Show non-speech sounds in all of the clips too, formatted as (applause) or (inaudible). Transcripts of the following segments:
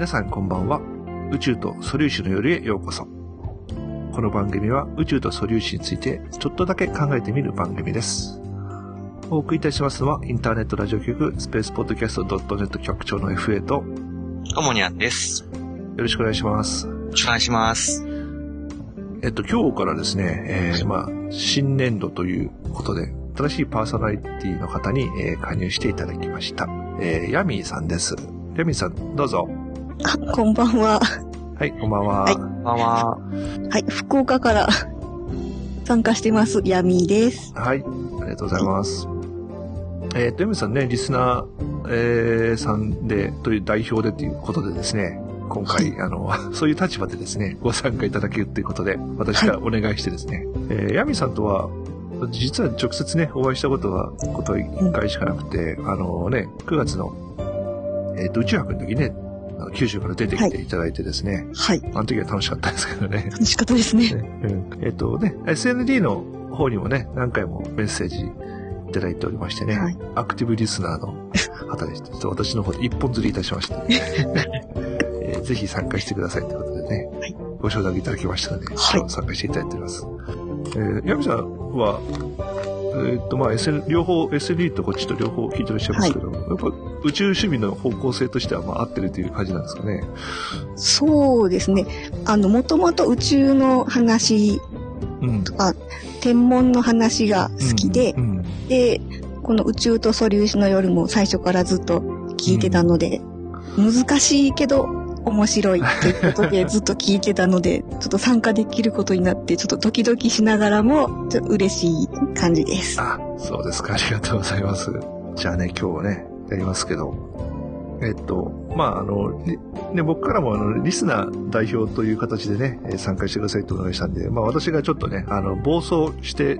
皆さんこんばんは。宇宙と素粒子の夜へようこそ。この番組は宇宙と素粒子についてちょっとだけ考えてみる番組です。お送りいたしますのはインターネットラジオ局スペースポッドキャスト .net 局長の FA とよともにゃんです。よろしくお願いします。ろしくお願いします。えっと、今日からですね、えー、まあ、新年度ということで、新しいパーソナリティの方に、えー加入していただきました。えー、ヤミーさんです。ヤミーさん、どうぞ。あ、(laughs) こんばんは。はい、こんばんは。はいこんばんは。はい、福岡から参加してます、ヤミーです。はい、ありがとうございます。えっ、と、ヤミーさんね、リスナー、えーさんで、という代表でということでですね、今回、あの、(laughs) そういう立場でですね、ご参加いただけるということで、私がお願いしてですね、えーヤミーさんとは、実は直接ね、お会いしたことは、こと1回しかなくて、あのね、9月の、えっ、と、宇宙博の時ね、九州から出てきていただいてですね、はい、あの時は楽しかったですけどね。楽しかったですね。ね。うん。えっ、とね、SND の方にもね、何回もメッセージいただいておりましてね、はい。アクティブリスナーの方でして、ちょっと私の方で一本釣りいたしまして、(laughs) えーぜひ参加してくださいということでね、はい。ご承諾いただきましたので、はい。参加していただいております。えー、ヤミさんは、えっ、と、まあ、SN、両方、SND とこっちと両方聞いてらっしゃいますけど、やっぱ宇宙趣味の方向性としては、まあ、合ってるという感じなんですかね？そうですね。あの、もともと宇宙の話うん。とか、天文の話が好きで、うんうんで、この宇宙と素粒子の夜も最初からずっと聞いてたので、難しいけど面白いということでずっと聞いてたので、ちょっと参加できることになって、ちょっとドキドキしながらも、ちょっと嬉しい感じです。あ、そうですか。ありがとうございます。じゃあね、今日はね、やりますけど。えっと、まあ、あの、りね、僕からもあの、リスナー代表という形でね、えー参加してくださいとお願いしたんで、まあ、私がちょっとね、あの、暴走して、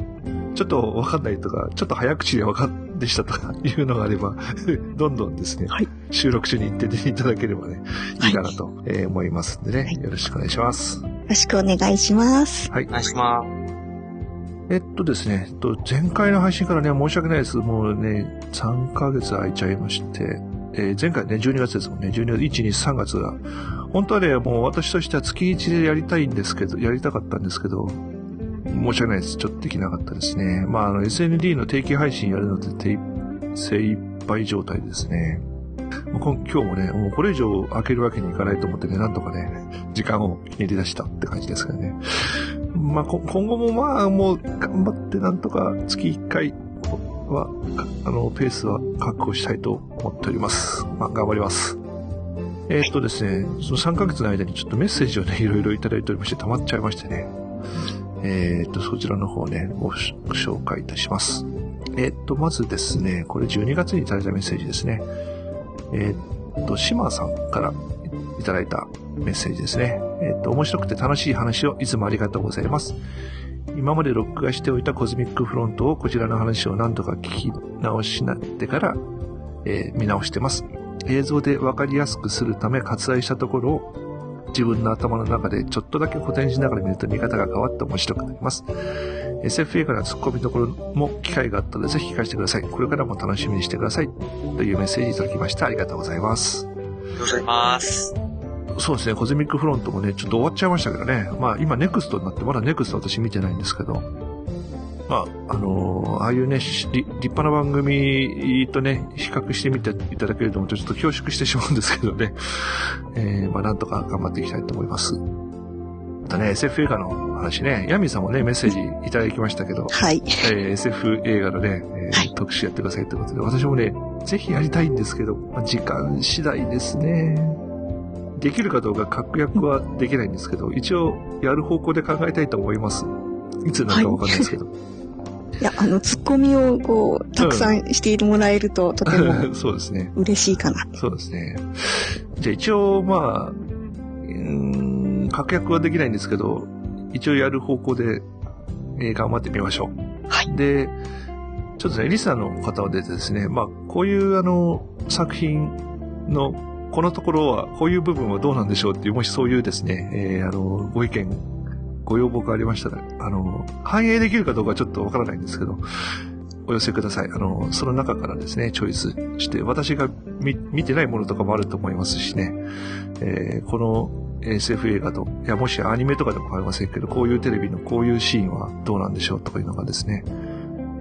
ちょっとわかんないとか、ちょっと早口でわかんでしたとか (laughs) いうのがあれば、(laughs) どんどんですね、はい収録中に言っていただければね、いいかなと、えー思いますんでね、はいよろしくお願いします。よろしくお願いします。はいお。願いしまえっとですね、えっと、前回の配信からね、申し訳ないです。もうね、3ヶ月空いちゃいまして、えー前回ね、12月ですもんね、12月、1、2、3月が。本当はね、もう私としては月1でやりたいんですけど、やりたかったんですけど、申し訳ないです。ちょっとできなかったですね。まあ、あの、SND の定期配信やるので、手精一杯状態ですね。今日もね、もうこれ以上開けるわけにいかないと思ってね、なんとかね、時間をひねり出したって感じですからね。まあ、今後もまあ、もう頑張ってなんとか月1回は、あの、ペースは確保したいと思っております。まあ、頑張ります。えーっとですね、その3ヶ月の間にちょっとメッセージをね、(laughs) いろいろいただいておりまして、溜まっちゃいましてね。えーっと、そちらの方ね、ご紹介いたします。えーっと、まずですね、これ12月にいただいたメッセージですね。えーっと、島さんからいただいたメッセージですね。えっと、面白くて楽しい話をいつもありがとうございます。今まで録画しておいたコズミックフロントをこちらの話を何度か聞き直しなってから、えー見直してます。映像でわかりやすくするため割愛したところを自分の頭の中でちょっとだけ補填しながら見ると見方が変わって面白くなります。SF 映画のツッコミどころも機会があったのでぜひ聞かせてください。これからも楽しみにしてください。というメッセージいただきました。ありがとうございます。す。ありがとうございます。そうですね、コズミックフロントもね、ちょっと終わっちゃいましたけどね。まあ今ネクストになって、まだネクスト私見てないんですけど。まあ、あのーああいうね、し立立派な番組とね、比較してみていただけるとちょっと恐縮してしまうんですけどね。(laughs) えー、まあなんとか頑張っていきたいと思います。またね、SF 映画の話ね、ヤミーさんもね、メッセージいただきましたけど、はい。えー SF 映画のね、えーはい特集やってくださいということで、私もね、ぜひやりたいんですけど、まあ時間次第ですね。できるかどうか確約はできないんですけど、一応やる方向で考えたいと思います。いつになるかわかんないですけど。いや、あの、ツッコミをこう、たくさんしてもらえると、(laughs) とてもそうですね。嬉しいかな。そうですね。じゃあ一応、まあ、うーん、確約はできないんですけど、一応やる方向で、えー頑張ってみましょう。はい。で、ちょっとね、リスナーの方でですね、まあ、こういうあの、作品の、このところは、こういう部分はどうなんでしょうっていう、もしそういうですね、えーあの、ご意見、ご要望がありましたら、あの、反映できるかどうかちょっとわからないんですけど、お寄せください。あの、その中からですね、チョイスして、私が見てないものとかもあると思いますしね、えー、この SF 映画と、いや、もしアニメとかでも構いませんけど、こういうテレビのこういうシーンはどうなんでしょうとかいうのがですね、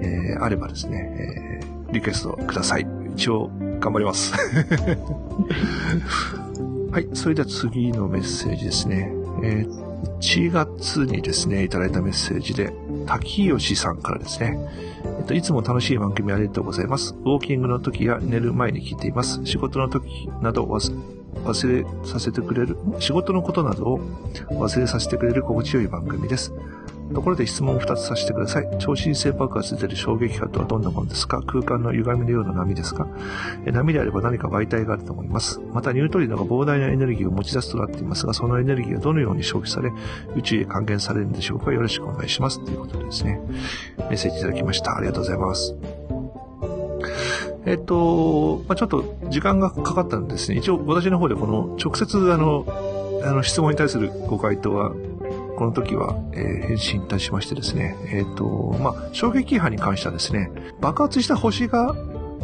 えー、あればですね、えー、リクエストください。一応、頑張ります。(laughs) はい、それでは次のメッセージですね。えー1月にですね、いただいたメッセージで、滝吉さんからですね、えっと、いつも楽しい番組ありがとうございます。ウォーキングの時や寝る前に聞いています。仕事の時など忘れさせてくれる、仕事のことなどを忘れさせてくれる心地よい番組です。ところで質問を2つさせてください。超新星爆発で出る衝撃波とはどんなものですか？空間の歪みのような波ですか？波であれば何か媒体があると思います。またニュートリノが膨大なエネルギーを持ち出すとなっていますが、そのエネルギーはどのように消費され、宇宙へ還元されるんでしょうか？よろしくお願いします。ということでですね、メッセージいただきました。ありがとうございます。えっと、まあ、ちょっと時間がかかったんですね。一応私の方でこの直接あの、あの質問に対するご回答はこの時は、えー、返信いたしましてですね、えっ、ー、と、まあ、衝撃波に関してはですね、爆発した星が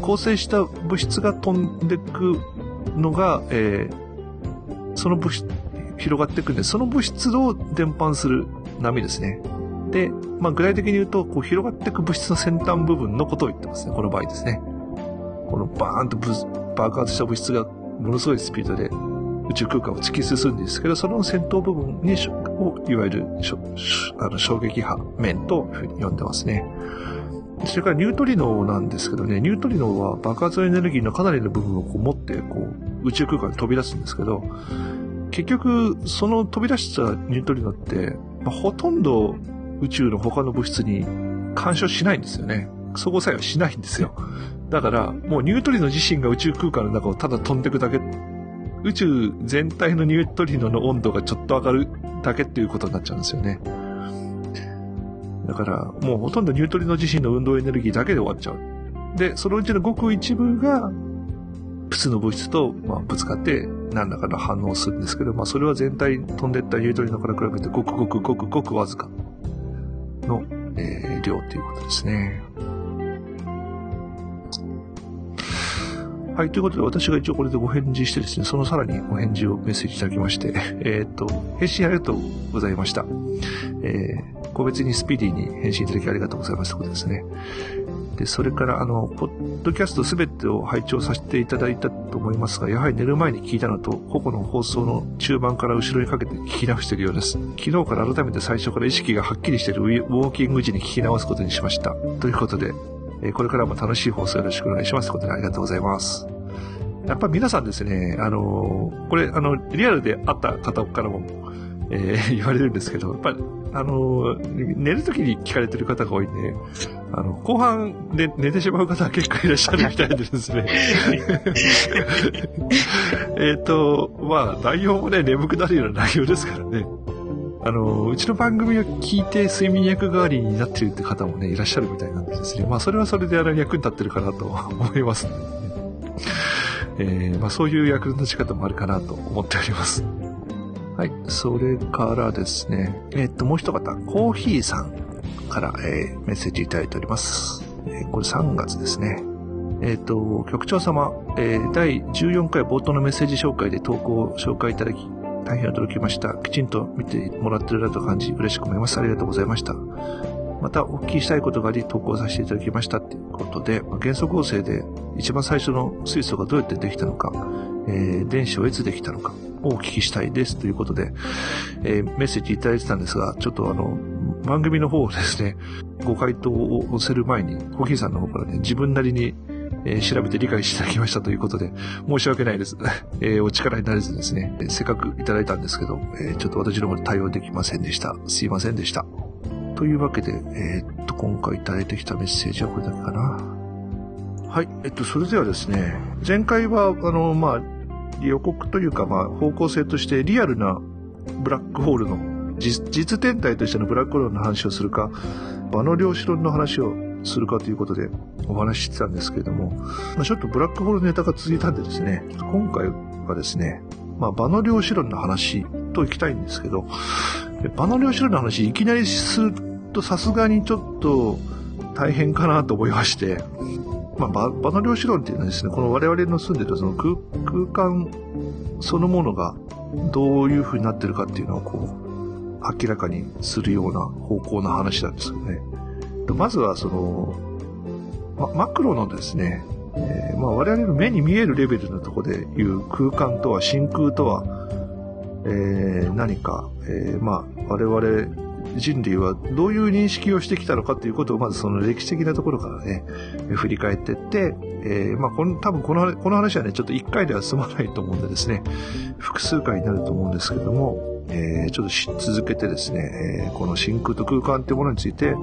構成した物質が飛んでくのが、えー、その物質、広がっていくんで、その物質を伝播する波ですね。で、まあ、具体的に言うと、こう広がっていく物質の先端部分のことを言ってますね。この場合ですね。このバーンと爆発した物質がものすごいスピードで宇宙空間を突き進んでんですけど、その先頭部分に、をいわゆるあの衝撃波面と呼んでますね。それからニュートリノなんですけどね、ニュートリノは爆発エネルギーのかなりの部分をこう持って、こう、宇宙空間に飛び出すんですけど、結局、その飛び出したニュートリノって、まあ、ほとんど宇宙の他の物質に干渉しないんですよね。相互作用しないんですよ。だから、もうニュートリノ自身が宇宙空間の中をただ飛んでいくだけ宇宙全体のニュートリノの温度がちょっと上がるだけっていうことになっちゃうんですよね。だから、もうほとんどニュートリノ自身の運動エネルギーだけで終わっちゃう。で、そのうちのごく一部が、普通の物質と、ま、ぶつかって何らかの反応をするんですけど、まあ、それは全体飛んでったニュートリノから比べてごくごくごくごくわずかの、えー、量ということですね。はい、ということで私が一応これでご返事してですね、そのさらにお返事をメッセージいただきまして、(laughs) えー、っと、返信ありがとうございました。えー、個別にスピーディーに返信いただきありがとうございますということですね。で、それから、あの、ポッドキャストすべてを拝聴させていただいたと思いますが、やはり寝る前に聞いたのと、個々の放送の中盤から後ろにかけて聞き直しているようです。昨日から改めて最初から意識がはっきりしているウォーキング時に聞き直すことにしました。ということで、えこれからも楽しい放送よろしくお願いします。ということでありがとうございます。やっぱ皆さんですね、あの、これ、あの、リアルで会った方からも、えー、(laughs) 言われるんですけど、やっぱり、あの、寝るときに聞かれてる方が多いんで、あの、後半で寝てしまう方は結構いらっしゃるみたいでですね。(laughs) えっと、まあ、内容もね、眠くなるような内容ですからね。あの、うちの番組を聞いて睡眠薬代わりになってるって方もね、いらっしゃるみたいなんですね。まあ、それはそれであの役に立ってるかなと思います、ね、(laughs) えー、まあ、そういう役立ち方もあるかなと思っております。はい。それからですね、えー、っと、もう一方、コーヒーさんから、えー、メッセージいただいております。え、これ3月ですね。えっ、と、局長様、えー、第14回冒頭のメッセージ紹介で投稿を紹介いただき、大変驚きました。きちんと見てもらってるなと感じ、嬉しく思います。ありがとうございました。また、お聞きしたいことがあり、投稿させていただきましたっていうことで、元素構成で一番最初の水素がどうやってできたのか、えー、電子をいつできたのかをお聞きしたいですということで、えー、メッセージいただいてたんですが、ちょっとあの、番組の方をですね、ご回答を載せる前に、コーヒーさんの方からね、自分なりにえー、調べて理解していただきましたということで、申し訳ないです。(laughs) えー、お力になれずですね、せっかくいただいたんですけど、えー、ちょっと私の方で対応できませんでした。すいませんでした。というわけで、えー、っと、今回いただいてきたメッセージはこれだけかな。はい。えっと、それではですね、前回は、あの、まあ、予告というか、まあ、方向性としてリアルなブラックホールの実実天体としてのブラックホールの話をするか、場の量子論の話をするかということでお話ししてたんですけれども、まあ、ちょっとブラックホールネタが続いたんでですね、今回はですね、まあ、場の量子論の話と行きたいんですけど、場の量子論の話いきなりするとさすがにちょっと大変かなと思いまして、まあ、場の量子論っていうのはですね、この我々の住んでるその空空間そのものがどういう風になってるかっていうのをこう、明らかにするような方向な話なんですよね。まずはその、ま、マクロのですね、えーまあ、我々の目に見えるレベルのところでいう空間とは真空とは、えー何か、えーまあ、我々人類はどういう認識をしてきたのかということをまずその歴史的なところからね、振り返っていって、えーまあ、この多分この話この話はね、ちょっと一回では済まないと思うんでですね、複数回になると思うんですけども、えーちょっとし続けてですね、えーこの真空と空間というものについて、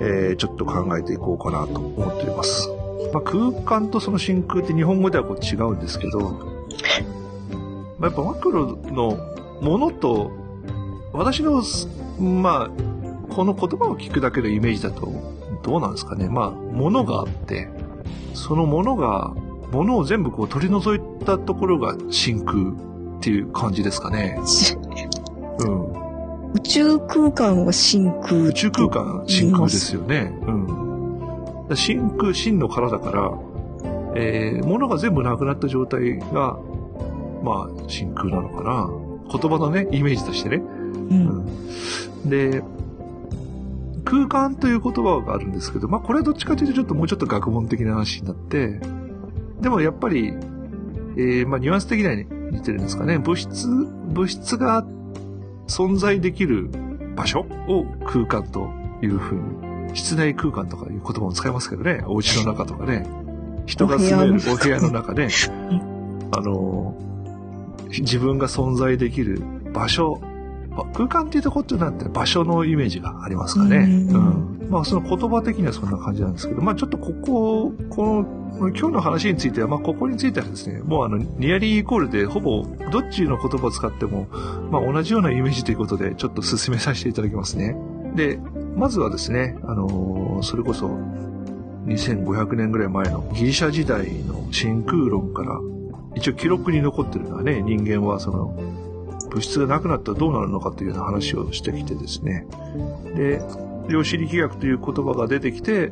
えーちょっと考えていこうかなと思っております。まあ、空間とその真空って日本語ではこう違うんですけど、まあ、やっぱマクロのものと、私の、まあ、この言葉を聞くだけのイメージだと、どうなんですかね。まあ、ものがあって、そのものが、ものを全部こう取り除いたところが真空っていう感じですかね。うん。宇宙空間は真空。宇宙空間真空ですよね。うん。真空、真の殻だから、えー、物が全部なくなった状態が、まあ、真空なのかな。言葉のね、イメージとしてね。うん。で、空間という言葉があるんですけど、まあこれはどっちかというとちょっともうちょっと学問的な話になって、でもやっぱり、えー、まあニュアンス的には似てるんですかね。物質、物質が存在できる場所を空間というふうに、室内空間とかいう言葉も使いますけどね。お家の中とかね。人が住めるお部屋の中で、(laughs) あの、自分が存在できる場所、まあ空間っていうとこってなんて場所のイメージがありますかね。ううんん。まあその言葉的にはそんな感じなんですけど、まあちょっとここ、この、今日の話については、まあここについてはですね、もうあの、ニアリーイコールでほぼどっちの言葉を使っても、まあ同じようなイメージということで、ちょっと進めさせていただきますね。で、まずはですね、あのーそれこそ、2500年ぐらい前のギリシャ時代の真空論から、一応記録に残ってるのはね、人間はその、物質がなくなったらどうなるのかというような話をしてきてですね。で、量子力学という言葉が出てきて、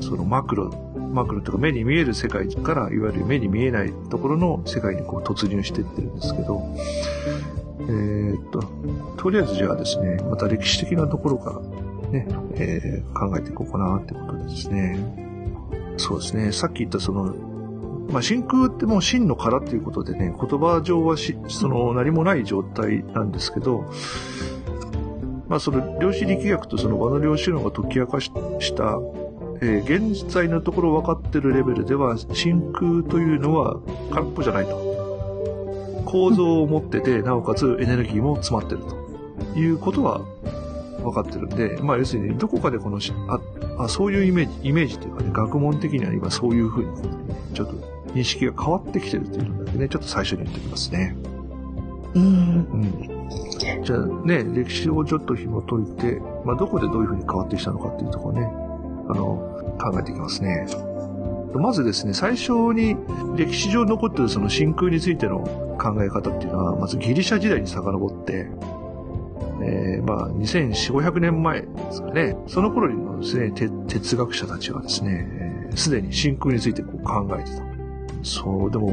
そのマクロ、マクロというか目に見える世界から、いわゆる目に見えないところの世界にこう突入していってるんですけど、えーっと、とりあえずじゃあですね、また歴史的なところからね、えー考えていこうかなってことですね。そうですね、さっき言ったその、まあ、真空ってもう真の殻っていうことでね、言葉上はし、その何もない状態なんですけど、まあその量子力学とその和の量子論が解き明かした、えー現在のところ分かってるレベルでは真空というのは空っぽじゃないと。構造を持ってて、なおかつエネルギーも詰まってるということは分かってるんで、まあ要するにどこかでこの、あ、あそういうイメージ、イメージというかね、学問的には今そういうふうに、ちょっと認識が変わってきてるっていうのだけね、ちょっと最初に言っておきますね。うん。うん。じゃあね、歴史をちょっと紐解いて、まあどこでどういうふうに変わってきたのかっていうところね、あの、考えていきますね。まずですね、最初に歴史上残ってるその真空についての考え方っていうのは、まずギリシャ時代に遡って、えー、まあ、2400、500年前ですかね。その頃にのですね、て哲学者たちはですね、えーすでに真空についてこう考えてた。そう、でも、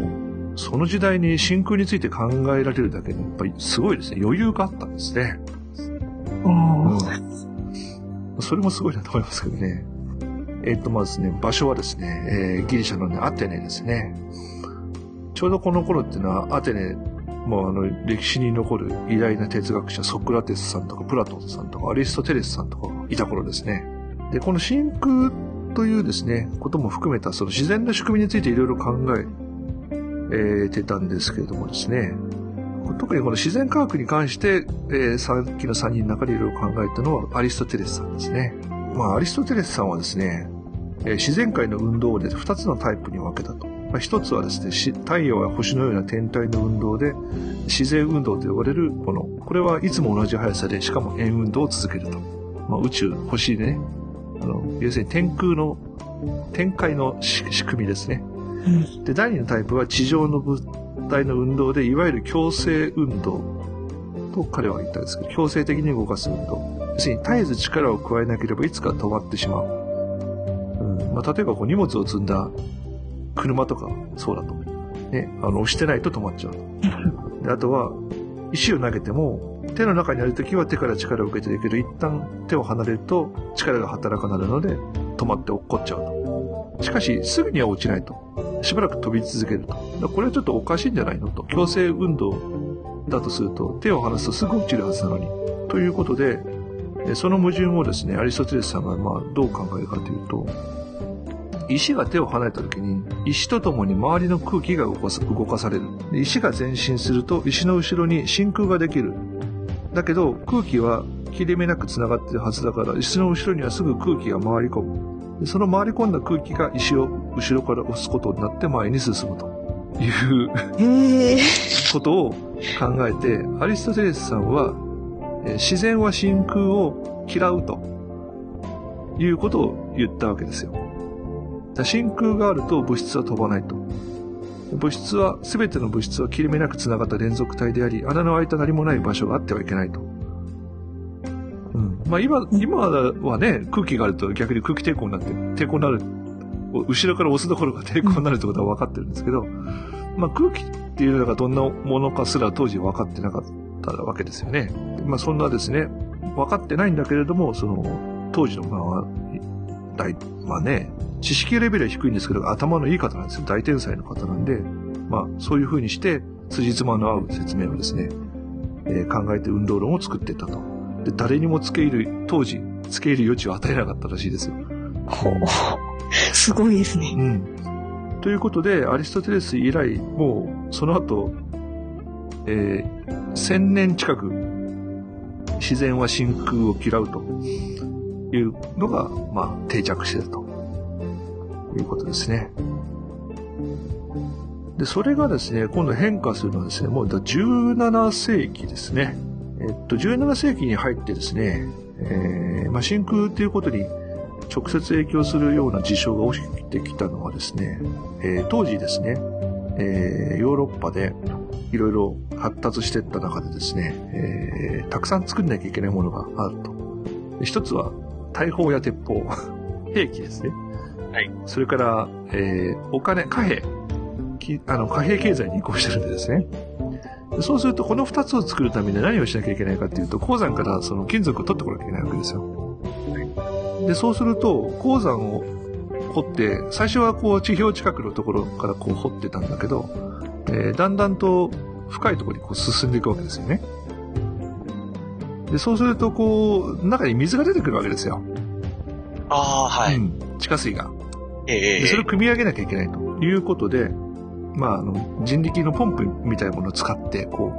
その時代に真空について考えられるだけで、やっぱりすごいですね、余裕があったんですね。うんそれもすごいなと思いますけどね。えっと、まずね、場所はですね、えーギリシャのね、アテネですね。ちょうどこの頃っていうのは、アテネ、もうあの、歴史に残る偉大な哲学者、ソクラテスさんとか、プラトンさんとか、アリストテレスさんとかがいた頃ですね。で、この真空というですね、ことも含めた、その自然の仕組みについていろいろ考え、てたんですけれどもですね、特にこの自然科学に関して、えーさっきの3人の中でいろいろ考えたのはアリストテレスさんですね。まあ、アリストテレスさんはですね、えー自然界の運動を、2つのタイプに分けたと。まあ、1つはですね、太陽や星のような天体の運動で、自然運動と呼ばれるもの。これはいつも同じ速さで、しかも円運動を続けると。まあ、宇宙、星でね、あの、要するに天空の、天界のし仕組みですね。うんで、第二のタイプは地上の物体の運動で、いわゆる強制運動と彼は言ったんですけど、強制的に動かす運動。要するに絶えず力を加えなければいつか止まってしまう。まあ、例えばこう荷物を積んだ車とかそうだと。ね、あの、押してないと止まっちゃうと。であとは、石を投げても、手の中にあるときは手から力を受けてるけど、一旦手を離れると力が働かなるので、止まって落っこっちゃうと。しかし、すぐには落ちないと。しばらく飛び続けると。これはちょっとおかしいんじゃないのと。強制運動だとすると、手を離すとすぐ落ちるはずなのに。ということで、その矛盾をですね、アリストテレスさんがまあどう考えるかというと、石が手を離れた時に、石とともに周りの空気が動かされる。石が前進すると、石の後ろに真空ができる。だけど、空気は切れ目なく繋がっているはずだから、石の後ろにはすぐ空気が回り込む。その回り込んだ空気が石を後ろから押すことになって前に進むということを考えて、アリストテレスさんは、自然は真空を嫌うということを言ったわけですよ。真空があると物質は飛ばないと。物質は、すべての物質は切れ目なく繋がった連続体であり、穴の開いた何もない場所があってはいけないと。うん。まあ今、今はね、空気があると逆に空気抵抗になって、抵抗になる。後ろから押すところが抵抗になるってことは分かってるんですけど、まあ空気っていうのがどんなものかすら当時分かってなかったわけですよね。まあそんなですね、分かってないんだけれども、その、当時のまあ、大、まあね、知識レベルは低いんですけど、頭のいい方なんですよ。大天才の方なんで、まあ、そういう風にして、辻褄の合う説明をですね、えー、考えて運動論を作っていったと。で、誰にも付け入る、当時、付け入る余地を与えなかったらしいですよ。ほう。すごいですね。うん。ということで、アリストテレス以来、もう、その後、えー、千年近く、自然は真空を嫌うというのが、まあ、定着してたと。いうことですね。で、それがですね、今度変化するのはですね、もう17世紀ですね。えっと、17世紀に入ってですね、えー、まあ、真空っていうことに直接影響するような事象が起きてきたのはですね、えー、当時ですね、えー、ヨーロッパでいろいろ発達していった中でですね、えー、たくさん作んなきゃいけないものがあると。一つは大砲や鉄砲、兵器ですね。はい。それから、えー、お金、貨幣。あの、貨幣経済に移行してるんでですね。そうすると、この二つを作るために何をしなきゃいけないかっていうと、鉱山からその金属を取ってこなきゃいけないわけですよ。で、そうすると、鉱山を掘って、最初はこう地表近くのところからこう掘ってたんだけど、えー、だんだんと深いところにこう進んでいくわけですよね。で、そうするとこう、中に水が出てくるわけですよ。ああ、はい、うん。地下水が。ええで、それを組み上げなきゃいけないということで、まあ、あの、人力のポンプみたいなものを使って、こ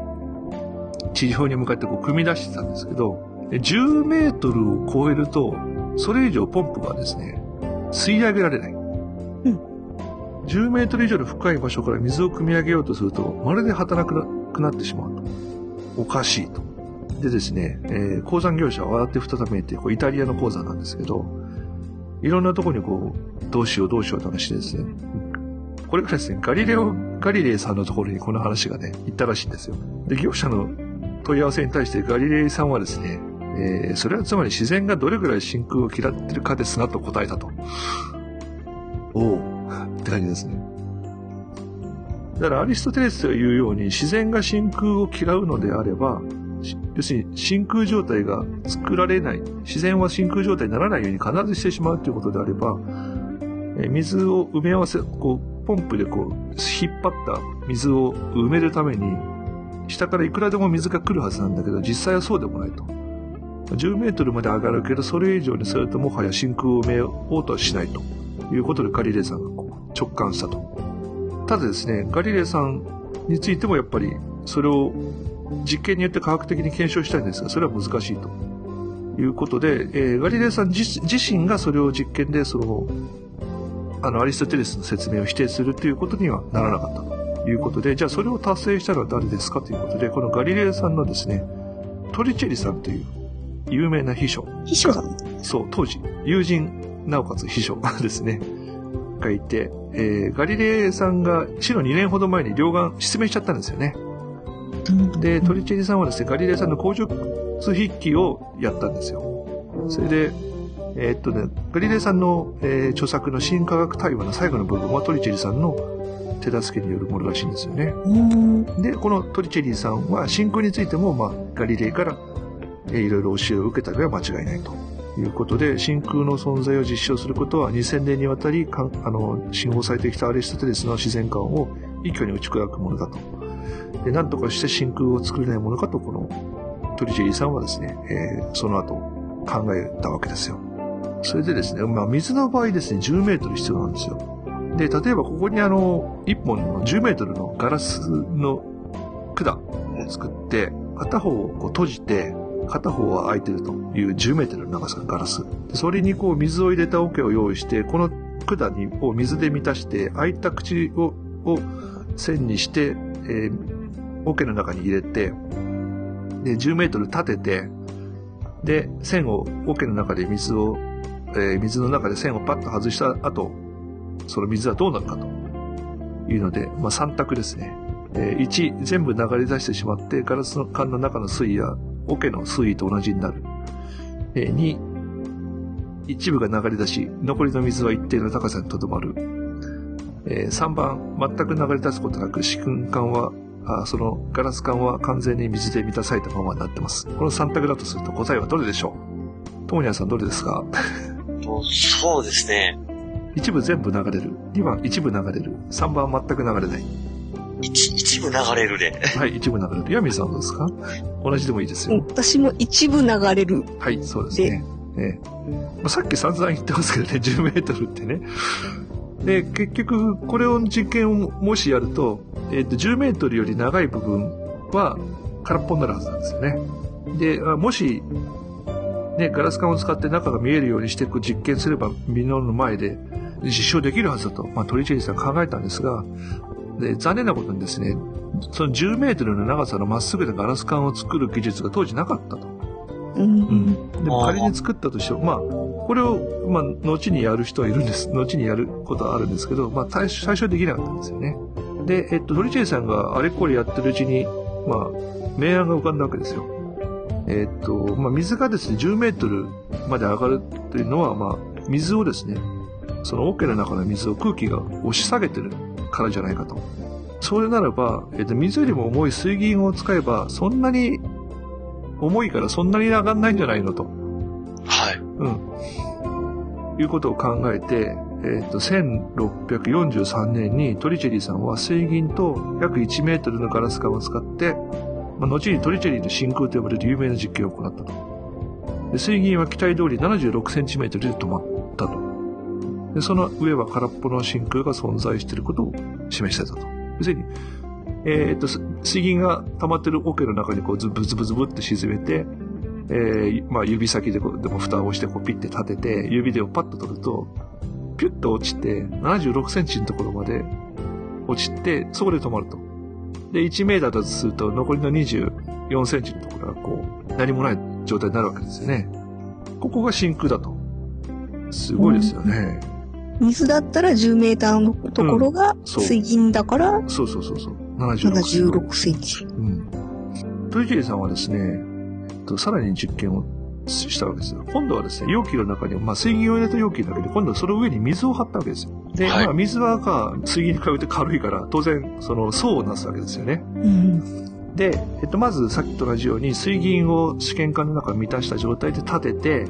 う、地上に向かってこう組み出してたんですけど、10メートルを超えると、それ以上ポンプがですね、吸い上げられない。うん。10メートル以上の深い場所から水を汲み上げようとすると、まるで働かなくなってしまうと。おかしいと。でですね、えー、鉱山業者は笑って再めて、こうイタリアの鉱山なんですけど、いろんなとこにこう、どうしようどうしようって話でですね。これからですね、ガリレオ、ガリレイさんのところにこの話がね、行ったらしいんですよ。で、業者の問い合わせに対してガリレイさんはですね、えー、それはつまり自然がどれぐらい真空を嫌ってるかですなと答えたと。おおって感じですね。だからアリストテレスが言うように自然が真空を嫌うのであれば、要するに真空状態が作られない、自然は真空状態にならないように必ずしてしまうということであれば、水を埋め合わせ、こう、ポンプでこう、引っ張った水を埋めるために、下からいくらでも水が来るはずなんだけど、実際はそうでもないと。10メートルまで上がるけど、それ以上にするともはや真空を埋めようとはしないということでガリレイさんが直感したと。ただですね、ガリレイさんについてもやっぱりそれを実験によって科学的に検証したいんですが、それは難しいということで、えー、ガリレイさん自身がそれを実験で、その、あの、アリストテレスの説明を否定するということにはならなかったということで、じゃあそれを達成したのは誰ですかということで、このガリレイさんのですね、トリチェリさんという有名な秘書。秘書だそう、当時、友人、なおかつ秘書ですね。がいて、えー、ガリレイさんが死の2年ほど前に両眼失明しちゃったんですよね。で、トリチェリさんはですね、ガリレイさんの工場筆記をやったんですよ。それで、えーっとね、ガリレイさんの、えー著作の新科学対話の最後の部分はトリチェリさんの手助けによるものらしいんですよね。うん。で、このトリチェリさんは真空についても、まあ、ガリレイから、えーいろいろ教えを受けたのは間違いないということで、真空の存在を実証することは2000年にわたりかんあの信奉されてきたアリストテレスの自然観を一挙に打ち砕くものだと。で、なんとかして真空を作れないものかと、このトリチェリーさんはですね、えーその後考えたわけですよ。それでですね、まあ、水の場合ですね、10メートル必要なんですよ。で、例えばここにあの、1本の10メートルのガラスの管を作って、片方をこう閉じて、片方は開いてるという10メートルの長さのガラス。それにこう水を入れた桶を用意して、この管を水で満たして、開いた口をを線にして、えー桶の中に入れて、で、10メートル立てて、で、線を、桶の中で水を、えー水の中で線をパッと外した後、その水はどうなるかというので、まあ、3択ですね。え1、全部流れ出してしまって、ガラスの管の中の水位や桶の水位と同じになる。えー2、一部が流れ出し、残りの水は一定の高さにとどまる。え3番、全く流れ出すことなく、試訓管は、あそのガラス管は完全に水で満たされたままになってます。この3択だとすると答えはどれでしょう？トモニャンさんどれですか？とそうですね。一部全部流れる。2番、一部流れる。3番、全く流れない。一一部流れるで。はい、一部流れる。ヤミーさんはどうですか？同じでもいいですよ。私も一部流れる。はい、そうですね。ええまあ、さっき散々言ってますけどね、10メートルってね。で、結局、これを実験をもしやると、えっ、と、10メートルより長い部分は空っぽになるはずなんですよね。で、あもし、ね、ガラス管を使って中が見えるようにしてこう実験すれば、みんなの前で実証できるはずだと、まあ、トリチェリさん考えたんですが、で残念なことにですね、その10メートルの長さのまっすぐなガラス管を作る技術が当時なかったと。うん。でも仮に作ったとしても、まあ、これを、まあ、後にやる人はいるんです。後にやることはあるんですけど、まあ、最初最初はできなかったんですよね。で、えっと、ドリチェイさんがあれこれやってるうちに、まあ、明暗が浮かんだわけですよ。えっと、まあ、水がですね、10メートルまで上がるというのは、まあ、水をですね、その桶の中の水を空気が押し下げてるからじゃないかと。それならば、えっと、水よりも重い水銀を使えば、そんなに、重いからそんなに上がんないんじゃないのと。はい。うん。いうことを考えて、えっ、と、1643年にトリチェリーさんは水銀と約1メートルのガラス管を使って、まあ、後にトリチェリーの真空と呼ばれる有名な実験を行ったと。で水銀は期待通り76センチメートルで止まったと。でその上は空っぽの真空が存在していることを示してたと。要するに、えっ、と、水銀が溜まってる桶の中にこうズブズブズブって沈めて、えーまあ指先ででも蓋をしてこうピッて立てて、指でをパッと取ると、ピュッと落ちて、76センチのところまで落ちて、そこで止まると。で、1メーターだとすると、残りの24センチのところがこう、何もない状態になるわけですよね。ここが真空だと。すごいですよね。水だったら10メーターのところが水銀だからそうそうそうそう。76 76センチ。うん。トリチェリさんはですね、と、さらに実験をしたわけですよ。今度はですね、容器の中に、まあ、水銀を入れた容器だけど、今度はその上に水を張ったわけですよ。で、はいまあ、水はが水銀に比べて軽いから、当然、その層をなすわけですよね。うん。で、えっと、まずさっきと同じように、水銀を試験管の中に満たした状態で立てて、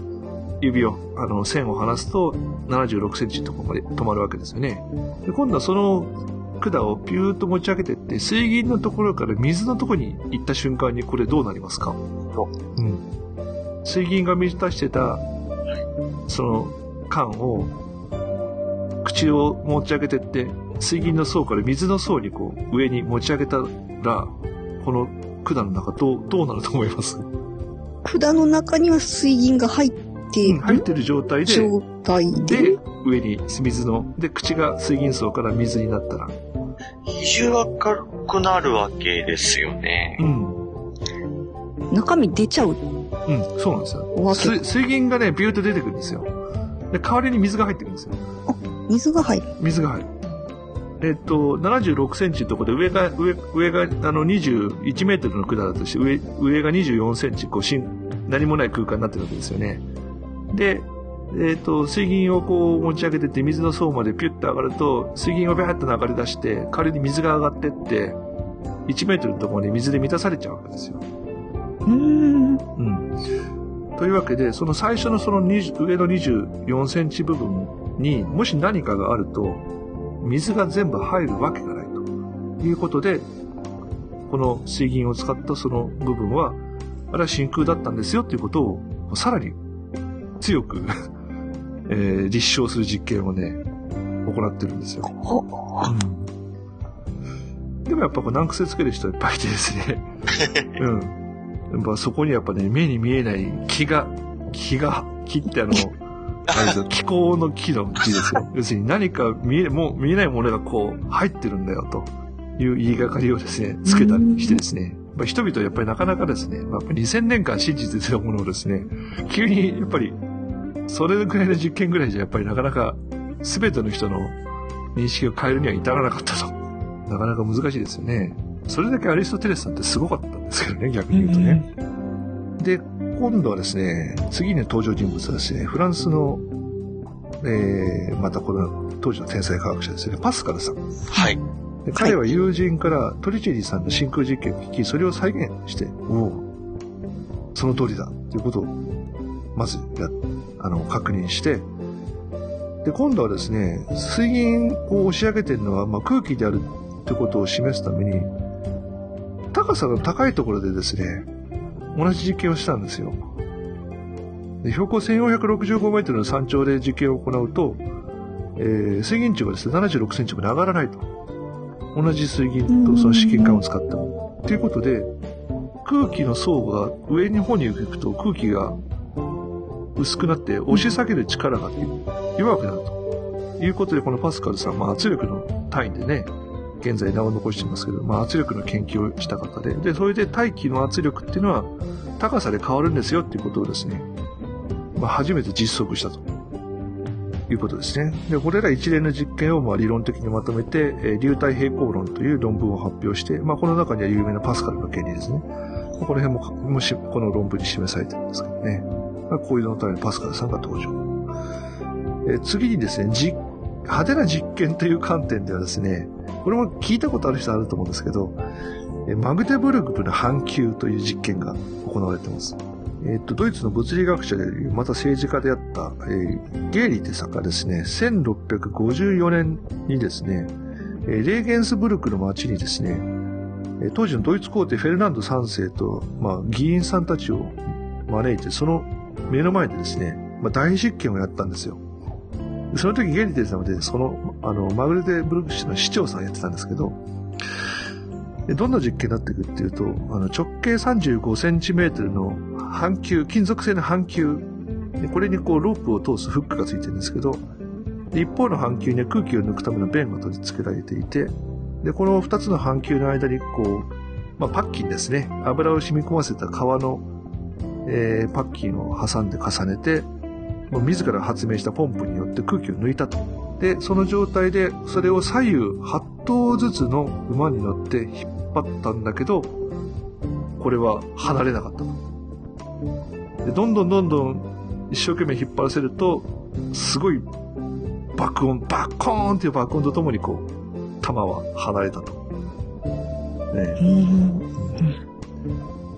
指を、あの、線を離すと、76センチのところまで止まるわけですよね。で、今度はその管をピューッと持ち上げてって、水銀のところから水のところに行った瞬間にこれどうなりますか？う。ん。水銀が満たしてた、その缶を、口を持ち上げてって、水銀の層から水の層にこう、上に持ち上げたら、この管の中どう、どうなると思います、管の中には水銀が入っている入ってる状態で、状態で。で、上に水の、で、口が水銀層から水になったら、比重が軽くなるわけですよねう。ん。中身出ちゃううん、そうなんですよ。水水銀がね、ビューッと出てくるんですよ。で、代わりに水が入ってくるんですよ。水が入る。水が入る。えっと、76センチのところで上が、上、上が、あの、21メートルの管だとして、上、上が24センチ、こう、しん、何もない空間になってるわけですよね。で、えっ、と、水銀をこう持ち上げてって水の層までピュッと上がると、水銀がビャーッと流れ出して、代わりに水が上がってって、1メートルのところまで水で満たされちゃうわけですよ。うーん。うん。というわけで、その最初のその20上の24センチ部分にもし何かがあると、水が全部入るわけがないということで、この水銀を使ったその部分は、あれは真空だったんですよっていうことを、さらに強く、えー立証する実験をね、行ってるんですよ。ほ、でもやっぱこう難癖つける人いっぱいいてですね。(laughs) うん。やっぱそこにやっぱね、目に見えない気が、気が、気ってあの、(laughs) あれですよ、気候の気の気ですよ。(laughs) 要するに何か見え、もう見えないものがこう入ってるんだよという言いがかりをですね、つけたりしてですね。まあ、人々はやっぱりなかなかですね、まあ、2000年間信じてたものをですね、急にやっぱり、それぐらいの実験ぐらいじゃやっぱりなかなか全ての人の認識を変えるには至らなかったと。なかなか難しいですよね。それだけアリストテレスさんってすごかったんですけどね、逆に言うとね。で、今度はですね、次に登場人物はですね、フランスの、えー、またこの当時の天才科学者ですね、パスカルさん。はい。で彼は友人からトリチェリーさんの真空実験を聞き、それを再現して、おお、その通りだ、ということを、まずや、あの、確認して、で、今度はですね、水銀を押し上げてるのは、まあ、空気であるってことを示すために、高さが高いところでですね、同じ実験をしたんですよ。で標高1465メートルの山頂で実験を行うと、えー水銀柱がですね、76センチまで上がらないと。同じ水銀とその試験管を使っても。ということで、空気の層が上の方に行くと空気が薄くなって押し下げる力が弱くなるということで、このパスカルさん、まあ、圧力の単位でね、現在名を残してますけど、まあ、圧力の研究をした方で、で、それで大気の圧力っていうのは高さで変わるんですよっていうことをですね、まあ、初めて実測したと。いうことですね。で、これら一連の実験をまあ理論的にまとめて、えー流体平行論という論文を発表して、まあ、この中には有名なパスカルの原理ですね。この辺ももしこの論文に示されてるんですけどね。まあ、こういうのためにパスカルさんが登場。え次にですね、じ派手な実験という観点ではですね、これも聞いたことある人あると思うんですけど、えマグデブルクの半球という実験が行われています。えっと、ドイツの物理学者で、また政治家であった、えーゲーリーって作家ですね、1654年にですね、えーレーゲンスブルクの町にですね、当時のドイツ皇帝フェルナンド3世と、まあ、議員さんたちを招いて、その目の前でですね、まあ、大実験をやったんですよ。その時ゲーリーさんはで、その、あの、マグレデブルク市の市長さんやってたんですけど、どんな実験になっていくっていうと、あの直径35センチメートルの半球、金属製の半球、これにこうロープを通すフックがついてるんですけど、一方の半球には空気を抜くための弁が取り付けられていて、で、この二つの半球の間にこう、まあ、パッキンですね。油を染み込ませた革の、えーパッキンを挟んで重ねて、もう自ら発明したポンプによって空気を抜いたと。で、その状態で、それを左右8頭ずつの馬に乗って引っ張ったんだけど、これは離れなかったと。で、どんどんどんどん一生懸命引っ張らせると、すごい爆音、バッコーンっていう爆音とともにこう、弾は離れたと。ねうん。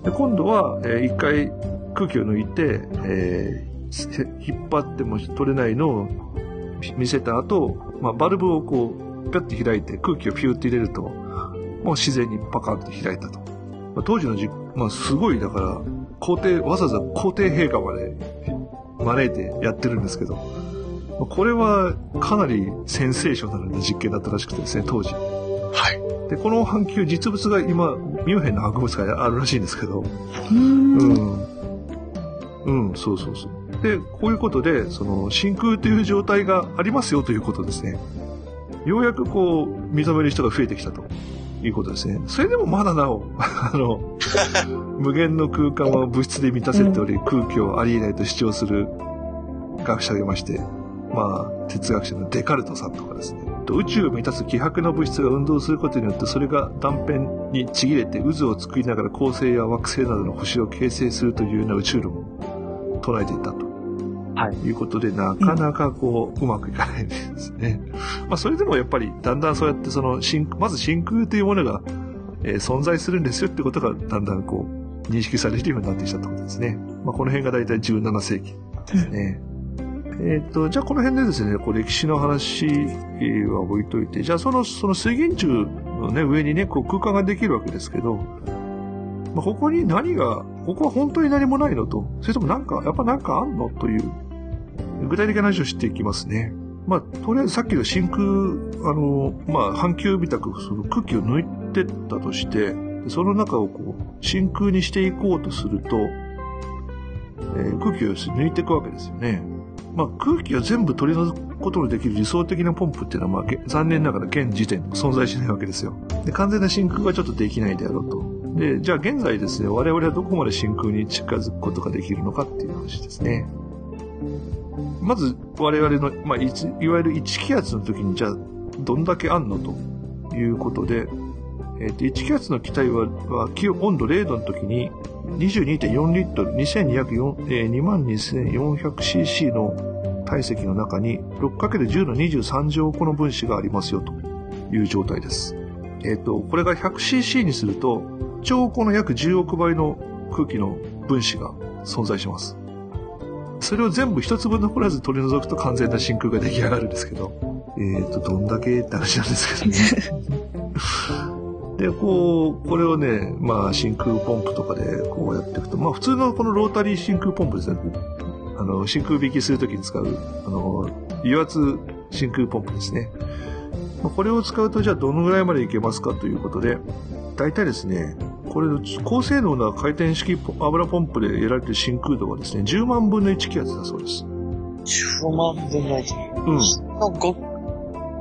で、今度は、えー一回空気を抜いて、えーせ引っ張っても取れないのを見せた後、まあ、バルブをこう、ピャッて開いて空気をピューって入れると、もう自然にパカンと開いたと。まあ、当時のじ、まあ、すごい、だから、皇帝、わざわざ皇帝陛下まで招いてやってるんですけど、まあこれはかなりセンセーショナルな実験だったらしくてですね、当時。はい。で、この半球、実物が今、ミュンヘンの博物館にあるらしいんですけど、うん。うん。うん、そうそうそう。で、こういうことで、その、真空という状態がありますよということですね。ようやくこう、認める人が増えてきたということですね。それでもまだなお、(laughs) あの、(laughs) 無限の空間は物質で満たせており、空気をありえないと主張する学者がいまして、まあ、哲学者のデカルトさんとかですね。と宇宙を満たす希薄な物質が運動することによって、それが断片にちぎれて渦を作りながら恒星や惑星などの星を形成するというような宇宙論を唱えていたと。はい。いうことで、なかなかこう、うまくいかないんですね。まあ、それでもやっぱり、だんだんそうやって、その、真まず真空というものが、えー存在するんですよってことが、だんだんこう、認識されるようになってきたところですね。まあ、この辺が大体17世紀ですね。えっ、と、じゃあこの辺でですね、こう歴史の話は置いといて、じゃあその、その水源柱のね、上にね、こう空間ができるわけですけど、まあ、ここに何が、ここは本当に何もないのと、それともなんか、やっぱなんかあんのという、具体的な話をしていきますね。まあ、とりあえずさっきの真空、あの、まあ、半球みたくその空気を抜いてったとして、その中をこう、真空にしていこうとすると、えー空気を抜いていくわけですよね。まあ、空気を全部取り除くことのできる理想的なポンプっていうのは、まあ、残念ながら現時点存在しないわけですよ。で、完全な真空はちょっとできないであろうと。で、じゃあ現在ですね、我々はどこまで真空に近づくことができるのかっていう話ですね。まず、我々の、まあ、いついわゆる1気圧の時に、じゃあ、どんだけあんのということで、えっ、と、1気圧の気体は、は気温度0度の時に、22.4リットル、2204えー 22,400cc の体積の中に 6×10 の23乗個の分子がありますよという状態です。えっ、と、これが 100cc にすると、超個の約10億倍の空気の分子が存在します。それを全部一粒残らず取り除くと完全な真空が出来上がるんですけど、えっ、と、どんだけって話なんですけどね。で、こう、これをね、まあ、真空ポンプとかでこうやっていくと、まあ、普通のこのロータリー真空ポンプですね。あの、真空引きするときに使う、あの、油圧真空ポンプですね。まあこれを使うと、じゃあどのぐらいまでいけますかということで、大体ですね、これ、高性能な回転式ポ油ポンプで得られている真空度はですね、10万分の1気圧だそうです。10万分の1。うん。のご、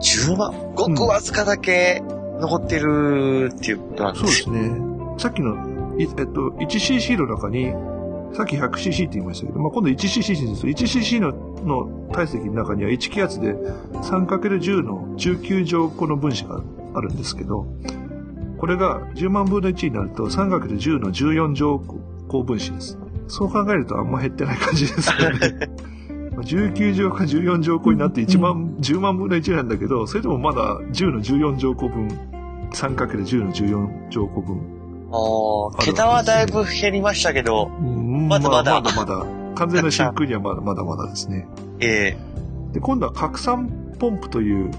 10万、ごくわずかだけ残ってるっていうことなんそうでですすね。さっきの、いえっと、1cc の中に、さっき 100cc って言いましたけど、まあ、今度 1cc にすると、1cc のの体積の中には1気圧で 3×10 の19乗個の分子があるんですけど、これが10万分の1になると 3×10 の14乗個分子です。そう考えるとあんま減ってない感じですよね。まあ19乗か14乗個になって1万、10万分の1なんだけど、それでもまだ10の14乗個分、3×10 の14乗個分。ああ、桁はだいぶ減りましたけど、うんまだまだまだまだ。完全な真空にはまだまだまだですね。(laughs) えで、今度は拡散ポンプという、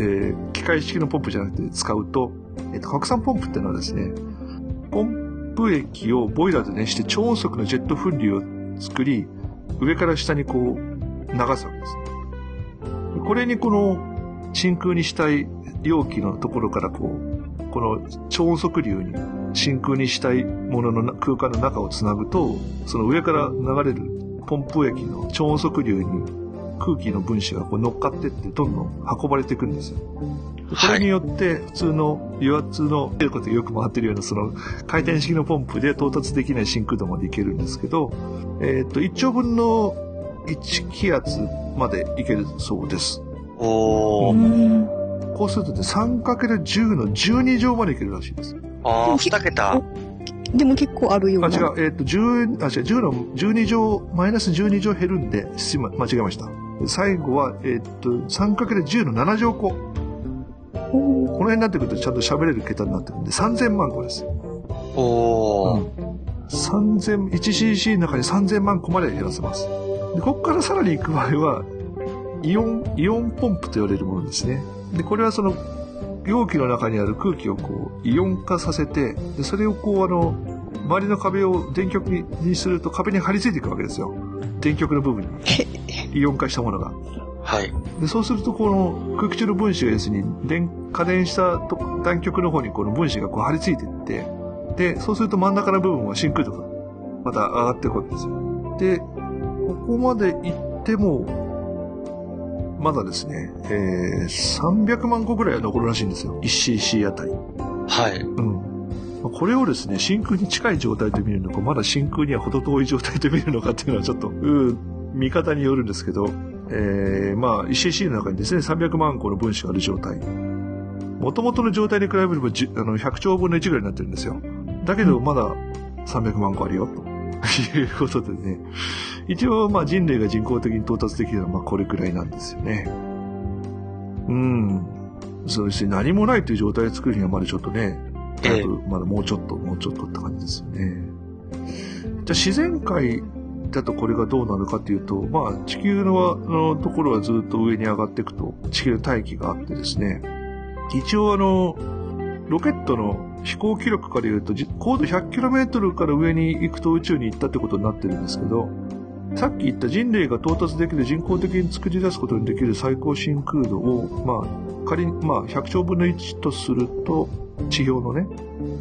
えー機械式のポンプじゃなくて使うと、えっと、拡散ポンプっていうのはですね、ポンプ液をボイラーで熱して超音速のジェット噴流を作り、上から下にこう流すわけです。でこれにこの真空にしたい容器のところからこう、この超音速流に真空にしたいもののな空間の中をつなぐと、その上から流れるポンプ液の超音速流に空気の分子がこう乗っかってってどんどん運ばれていくんですよ。でこれによって普通の油圧の出ることよく回ってるようなその回転式のポンプで到達できない真空度までいけるんですけど、えっ、と、1兆分の1気圧までいけるそうです。えおうー。んこうするとね、3×10 の12乗までいけるらしいです。ああ、2桁。でも結構あるようあ、な。違う。えっ、と、10、あ、違う、10の12乗、マイナス12乗減るんで、すいま、間違えました。最後は、えっ、と、3×10 の7乗個。こおーの辺になってくるとちゃんと喋れる桁になってくるんで、3000万個です。おー。3000、1cc の中に3000万個まで減らせます。で、ここからさらに行く場合は、イオン、イオンポンプと言われるものですね。で、これはその、容器の中にある空気をこう、イオン化させて、で、それをこう、あの、周りの壁を電極ににすると壁に張り付いていくわけですよ。電極の部分に。イオン化したものが。はい。で、そうすると、この空気中の分子が要するに、電、加電したと弾極の方にこの分子がこう張り付いていって、で、そうすると真ん中の部分は真空度がまた上がっていくわけですよ。で、ここまで行っても、まだですね、えー、300万個ぐらいは残るらしいんですよ。1cc あたり。はい。うん。まあこれをですね、真空に近い状態で見るのか、まだ真空には程遠い状態で見るのかっていうのはちょっと、うん、見方によるんですけど、えー、まあ、1cc の中にですね、300万個の分子がある状態。元々の状態に比べれば10あの100兆分の1ぐらいになってるんですよ。だけど、まだ300万個あるよ、ということでね。一応、まあ人類が人工的に到達できるのは、まあこれくらいなんですよね。うん。そして何もないという状態を作るにはまだちょっとね、だいぶまだもうちょっと、もうちょっとって感じですよね。じゃあ自然界だとこれがどうなるかっていうと、まあ地球ののところはずっと上に上がっていくと、地球大気があってですね、一応あの、ロケットの飛行記録から言うと、高度 100km から上に行くと宇宙に行ったってことになってるんですけど、さっき言った人類が到達できる人工的に作り出すことにできる最高真空度を、まあ、仮に、まあ、100兆分の1とすると、地表のね、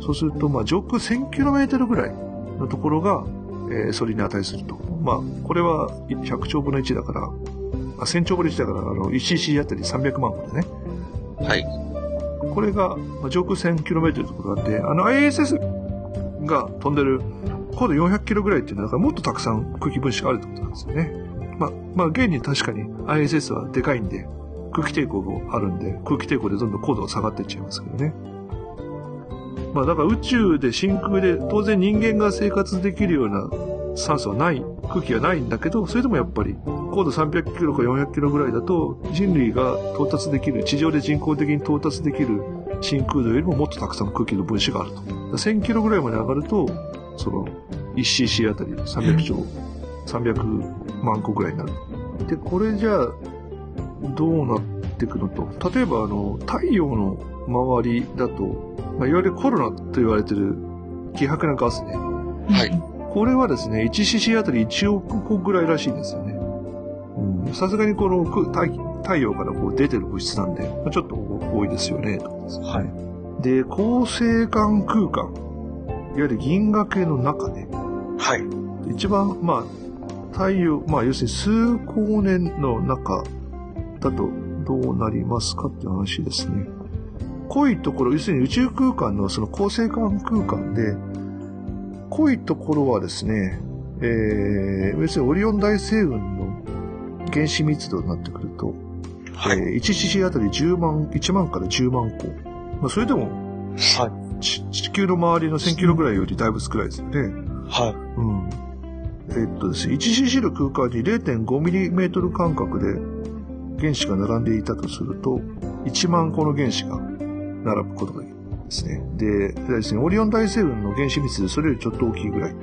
そうすると、まあ、上空 1000km ぐらいのところが、えーそれに値すると。まあ、これは100兆分の1だから、あ1000兆分の1だから、あの、1cc あたり300万個でね。はい。これが、ま、上空 1000km のところがあって、あの ISS が飛んでる高度 400km ぐらいっていうのは、だからもっとたくさん空気分子があるってことなんですよね。まあ、まあ、現に確かに ISS はでかいんで、空気抵抗があるんで、空気抵抗でどんどん高度が下がっていっちゃいますけどね。まあ、だから宇宙で真空で、当然人間が生活できるような酸素はない、空気はないんだけど、それでもやっぱり、高度300キロか400キロぐらいだと、人類が到達できる、地上で人工的に到達できる真空度よりももっとたくさんの空気の分子があると。1000キロぐらいまで上がると、その、1cc あたり300兆、300万個ぐらいになる。で、これじゃあ、どうなっていくのと。例えば、あの、太陽の周りだと、まあ、いわゆるコロナと言われてる希薄なガスね。はい。これはですね、1cc あたり1億個ぐらいらしいんですよね。うんさすがにこのく太太陽からこう出てる物質なんで、まあちょっと多いですよね。はい。で、恒星間空間。いわゆる銀河系の中ね。はい。一番、まあ、太陽、まあ、要するに数光年の中だとどうなりますかっていう話ですね。濃いところ、要するに宇宙空間のその恒星間空間で、濃いところはですね、えー、要するにオリオン大星雲の原子密度になってくると、はい。えー 1cc あたり10万、1万から10万個。まあ、それでもはい。ち地球の周りの1000キロぐらいよりだいぶ少ないですよね。はい。うん。えっとですね、1cc の空間に 0.5mm 間隔で原子が並んでいたとすると、1万個の原子が並ぶことができるんですね。で、ですね、オリオン大星雲の原子密度それよりちょっと大きいぐらい。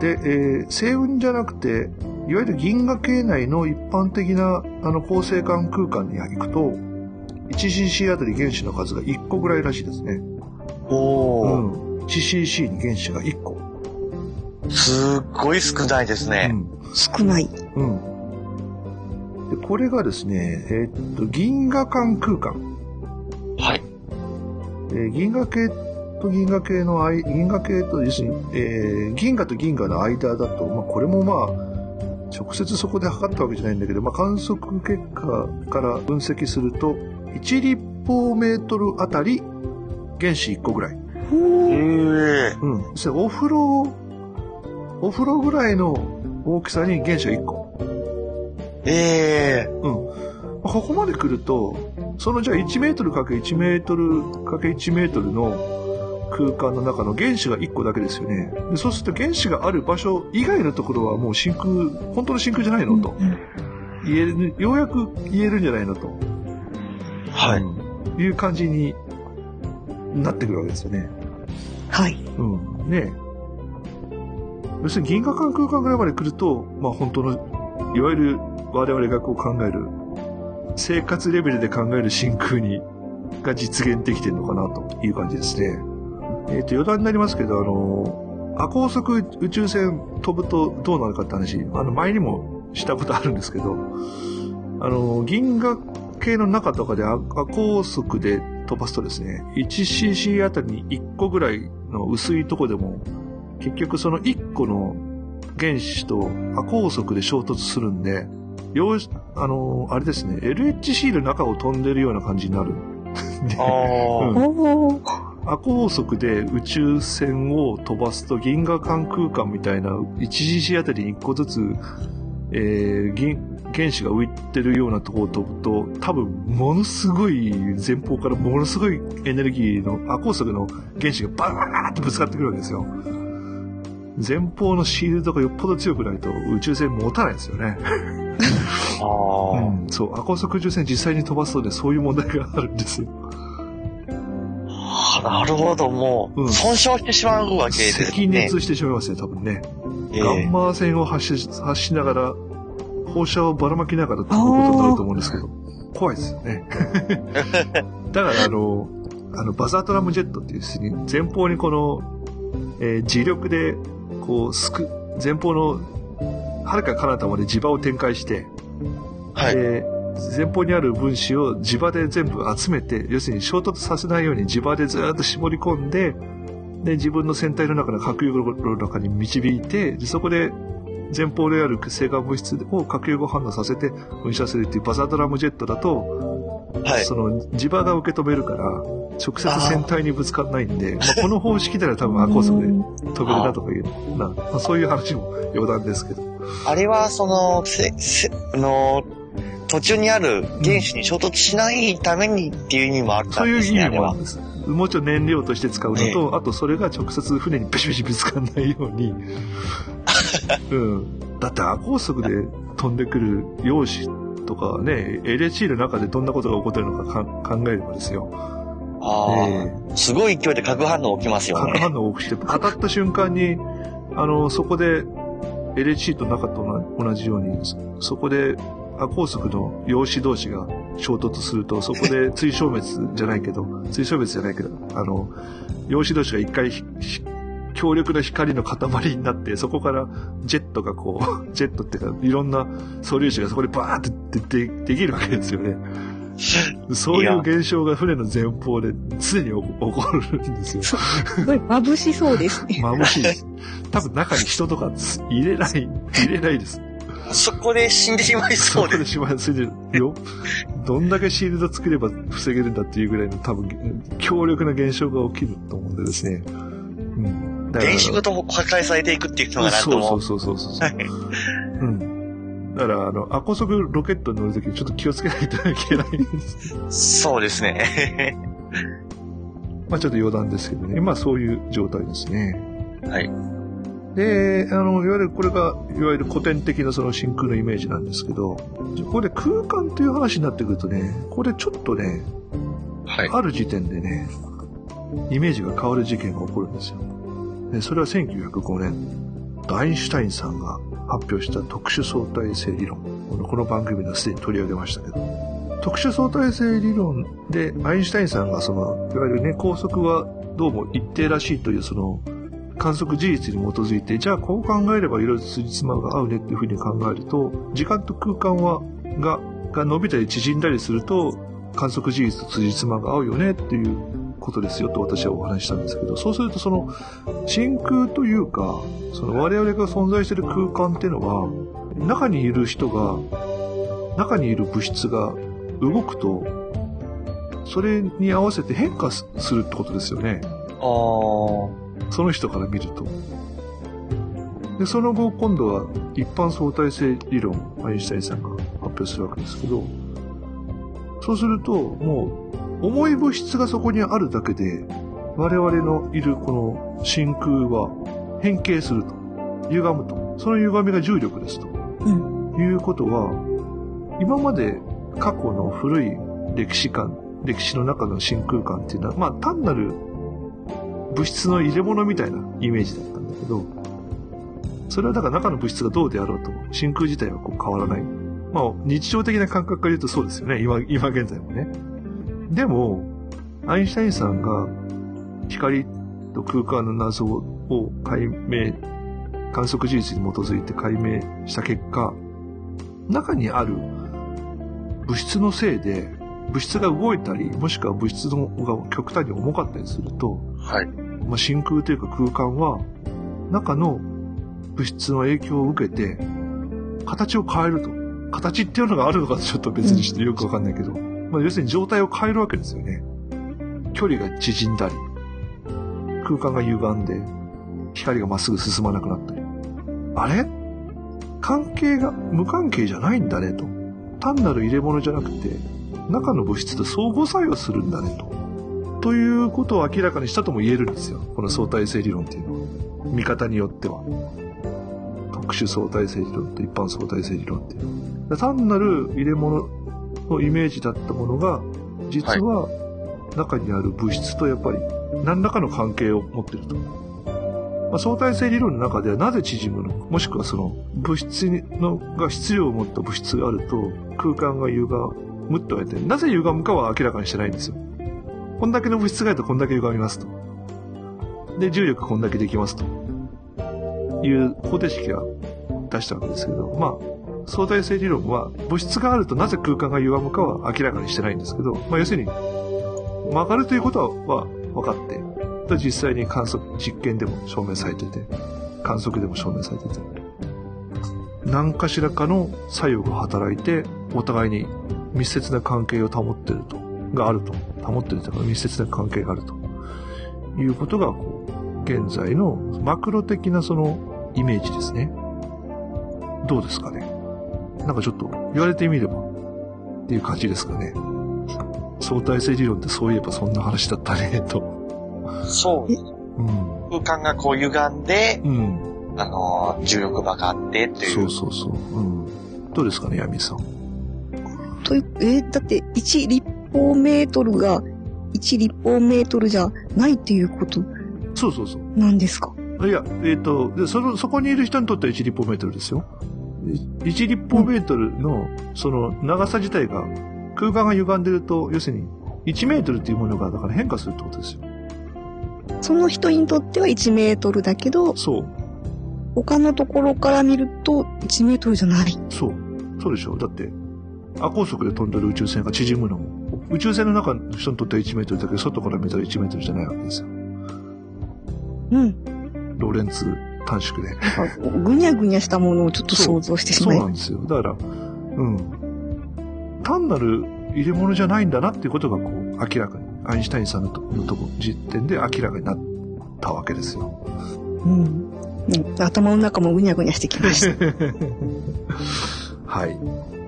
で、えー星雲じゃなくて、いわゆる銀河系内の一般的なあの恒星間空間に行くと、1cc あたり原子の数が1個ぐらいらしいですね。おー。うん。1cc に原子が1個。すっごい少ないですね。うん。少ない。うん。で、これがですね、えーっと、銀河間空間。はい。えー銀河系と銀河系の間、銀河系と、要するに、えー銀河と銀河の間だと、まあ、これもまあ、直接そこで測ったわけじゃないんだけど、まあ、観測結果から分析すると、1立方メートルあたり原子1個ぐらい。ええうん。そお風呂、お風呂ぐらいの大きさに原子が1個。ええうん。ここまで来ると、そのじゃあ1メートルかけ1メートルかけ1メートルの空間の中の原子が1個だけですよね。でそうすると原子がある場所以外のところはもう真空、本当の真空じゃないのと言える、ようやく言えるんじゃないのと。はい。うんいう感じになってくるわけですよね。はい。うん。ね要するに銀河間空間ぐらいまで来ると、まあ本当の、いわゆる我々がこう考える、生活レベルで考える真空に、が実現できてるのかなという感じですね。えっ、と、余談になりますけど、あの、亜高速宇宙船飛ぶとどうなるかって話、あの、前にもしたことあるんですけど、あの、銀河系の中とかで亜高速で飛ばすとですね、1cc あたりに1個ぐらいの薄いとこでも、結局その1個の原子と亜高速で衝突するんで、よし、あの、あれですね、LHC の中を飛んでるような感じになる。でああ、うん。亜高速で宇宙船を飛ばすと銀河間空間みたいな 1cc あたりに1個ずつ、えー、銀原子が浮いてるようなところを飛ぶと多分ものすごい前方からものすごいエネルギーの亜高速の原子がバーッとぶつかってくるわけですよ。前方のシールドがよっぽど強くないと宇宙船持たないですよね。うん、そう、アコ速宇宙船実際に飛ばすとね、そういう問題があるんですよ。あなるほど、もう、うん損傷してしまうわけですね。赤熱してしまいますね、多分ね。ええガンマ線を発し発しながら、放射をばらまきながら飛ぶことになると思うんですけど、怖いですよね。(laughs) だから、あの、あの、バザートラムジェットっていうですね、前方にこの、えー磁力で、こう、すく、前方の、はるか彼方まで磁場を展開して、はい。で前方にある分子を磁場で全部集めて、要するに衝突させないように磁場でずーっと絞り込んで、で、自分の船体の中の核融合の中に導いて、でそこで前方である成果物質を核融合反応させて噴射するっていうバザードラムジェットだと、はい。その磁場が受け止めるから、直接船体にぶつからないんで、まあ、この方式では多分アコースで飛べるなとかいうな、まあ、そういう話も余談ですけど。あれは、その、せ、せ、あの、途中にある原子に衝突しないためにっていう意味もあったそうんいう意ですね、あれは味もあるん。です。もうちょっと燃料として使うのと、あとそれが直接船にペシペシぶつかんないように。うん。だってアコー速で飛んでくる陽子とかね、LHC の中でどんなことが起こってるのかか考えればですよ。ああ、えすごい勢いで核反応起きますよね。核反応を起きて、当たった瞬間に、あの、そこで LHC と中と同じように、そそこでアコー速の陽子同士が衝突すると、そこで (laughs) 追消滅じゃないけど、追消滅じゃないけど、あの、陽子同士が一回強力な光の塊になって、そこからジェットがこう、(laughs) ジェットっていうか、いろんな素粒子がそこでバーってででできるわけですよね。そういう現象が船の前方で常に起こ起こるんですよ。すごい眩しそうですね。(laughs) 眩しいです。多分中に人とか入れない、入れないです。そこで死んでしまいそそうで。こですしまいするよ。どんだけシールド作れば防げるんだっていうぐらいの多分、強力な現象が起きると思うんでですね。うん。電子ごと破壊されていくっていうのがなんとも。そうそうそうそうそう。うん。だから、あの、アコ速ロケットに乗るときちょっと気をつけないといけないんです。そうですね。まあちょっと余談ですけどね。まあそういう状態ですね。はい。で、あの、いわゆるこれが、いわゆる古典的なその真空のイメージなんですけど、ここで空間という話になってくるとね、これちょっとね、はい。ある時点でね、イメージが変わる事件が起こるんですよ。でそれは1905年、アインシュタインさんが発表した特殊相対性理論。このこの番組ではすでに取り上げましたけど、特殊相対性理論でアインシュタインさんがその、いわゆるね、高速はどうも一定らしいというその、観測事実に基づいて、じゃあこう考えればいろいろ辻褄が合うねっていうふうに考えると、時間と空間は、が、が伸びたり縮んだりすると、観測事実と辻褄が合うよねっていうことですよと私はお話ししたんですけど、そうするとその真空というか、その我々が存在している空間っていうのは、中にいる人が、中にいる物質が動くと、それに合わせて変化するってことですよね。あーその人から見ると。で、その後、今度は一般相対性理論、アインシュタインさんが発表するわけですけど、そうすると、もう、重い物質がそこにあるだけで、我々のいるこの真空は変形すると。歪むと。その歪みが重力ですと。うん。いうことは、今まで過去の古い歴史観、歴史の中の真空間っていうのは、まあ単なる物質の入れ物みたいなイメージだったんだけど、それはだから中の物質がどうであろうと、真空自体はこう変わらない。まあ日常的な感覚から言うとそうですよね。今、今現在もね。でも、アインシュタインさんが光と空間の謎を解明、観測事実に基づいて解明した結果、中にある物質のせいで、物質が動いたり、もしくは物質のが極端に重かったりすると、はい。まあ、真空というか空間は、中の物質の影響を受けて、形を変えると。形っていうのがあるのかちょっと別にしてよくわかんないけど、まあ、要するに状態を変えるわけですよね。距離が縮んだり、空間が歪んで、光がまっすぐ進まなくなったり。あれ？関係が無関係じゃないんだねと。単なる入れ物じゃなくて、中の物質と相互作用するんだねと。ということを明らかにしたとも言えるんですよ。この相対性理論っていうのは。見方によっては。特殊相対性理論と一般相対性理論っていう。単なる入れ物のイメージだったものが、実は中にある物質とやっぱり何らかの関係を持ってると。まあ、相対性理論の中ではなぜ縮むのか、もしくはその物質のが質量を持った物質があると空間が歪むと言われて、なぜ歪むかは明らかにしてないんですよ。こんだけの物質があるとこんだけ歪みますと。で、重力こんだけできますと。いう方程式が出したわけですけど、まあ、相対性理論は物質があるとなぜ空間が歪むかは明らかにしてないんですけど、まあ要するに曲がるということは分かって、実際に観測、実験でも証明されてて、観測でも証明されてて、何かしらかの作用が働いて、お互いに密接な関係を保ってると、があると、保ってるというか密接な関係があるということが、こう、現在のマクロ的なそのイメージですね。どうですかね。なんかちょっと言われてみればっていう感じですかね。相対性理論ってそういえばそんな話だったね、と。そう。うん。空間がこう歪んで、うん。あのー重力場があってっていう。そうそうそう。うん。どうですかね、ヤミさん。という、えーだって1立方メートルが1立方メートルじゃないっていうことそうそうそう。なんですか？いや、えっ、と、で、その、そこにいる人にとっては1立方メートルですよ。1立方メートルの、その、長さ自体が、空間が歪んでると、要するに、1メートルっていうものが、だから変化するってことですよ。その人にとっては1メートルだけど、そう。他のところから見ると1メートルじゃない。そう。そうでしょ。だって、亜高速で飛んでる宇宙船が縮むのも、宇宙船の中の人にとっては1メートルだけど、外から見たら1メートルじゃないわけですよ。うん。ローレンツ短縮で。ぐにゃぐにゃしたものをちょっと想像してしそうまいなんですよ。だから、うん。単なる入れ物じゃないんだなっていうことが、こう、明らかに、アインシュタインさんのとのとこ、時点で明らかになったわけですよ。うん。うん頭の中もぐにゃぐにゃしてきました。(laughs) はい。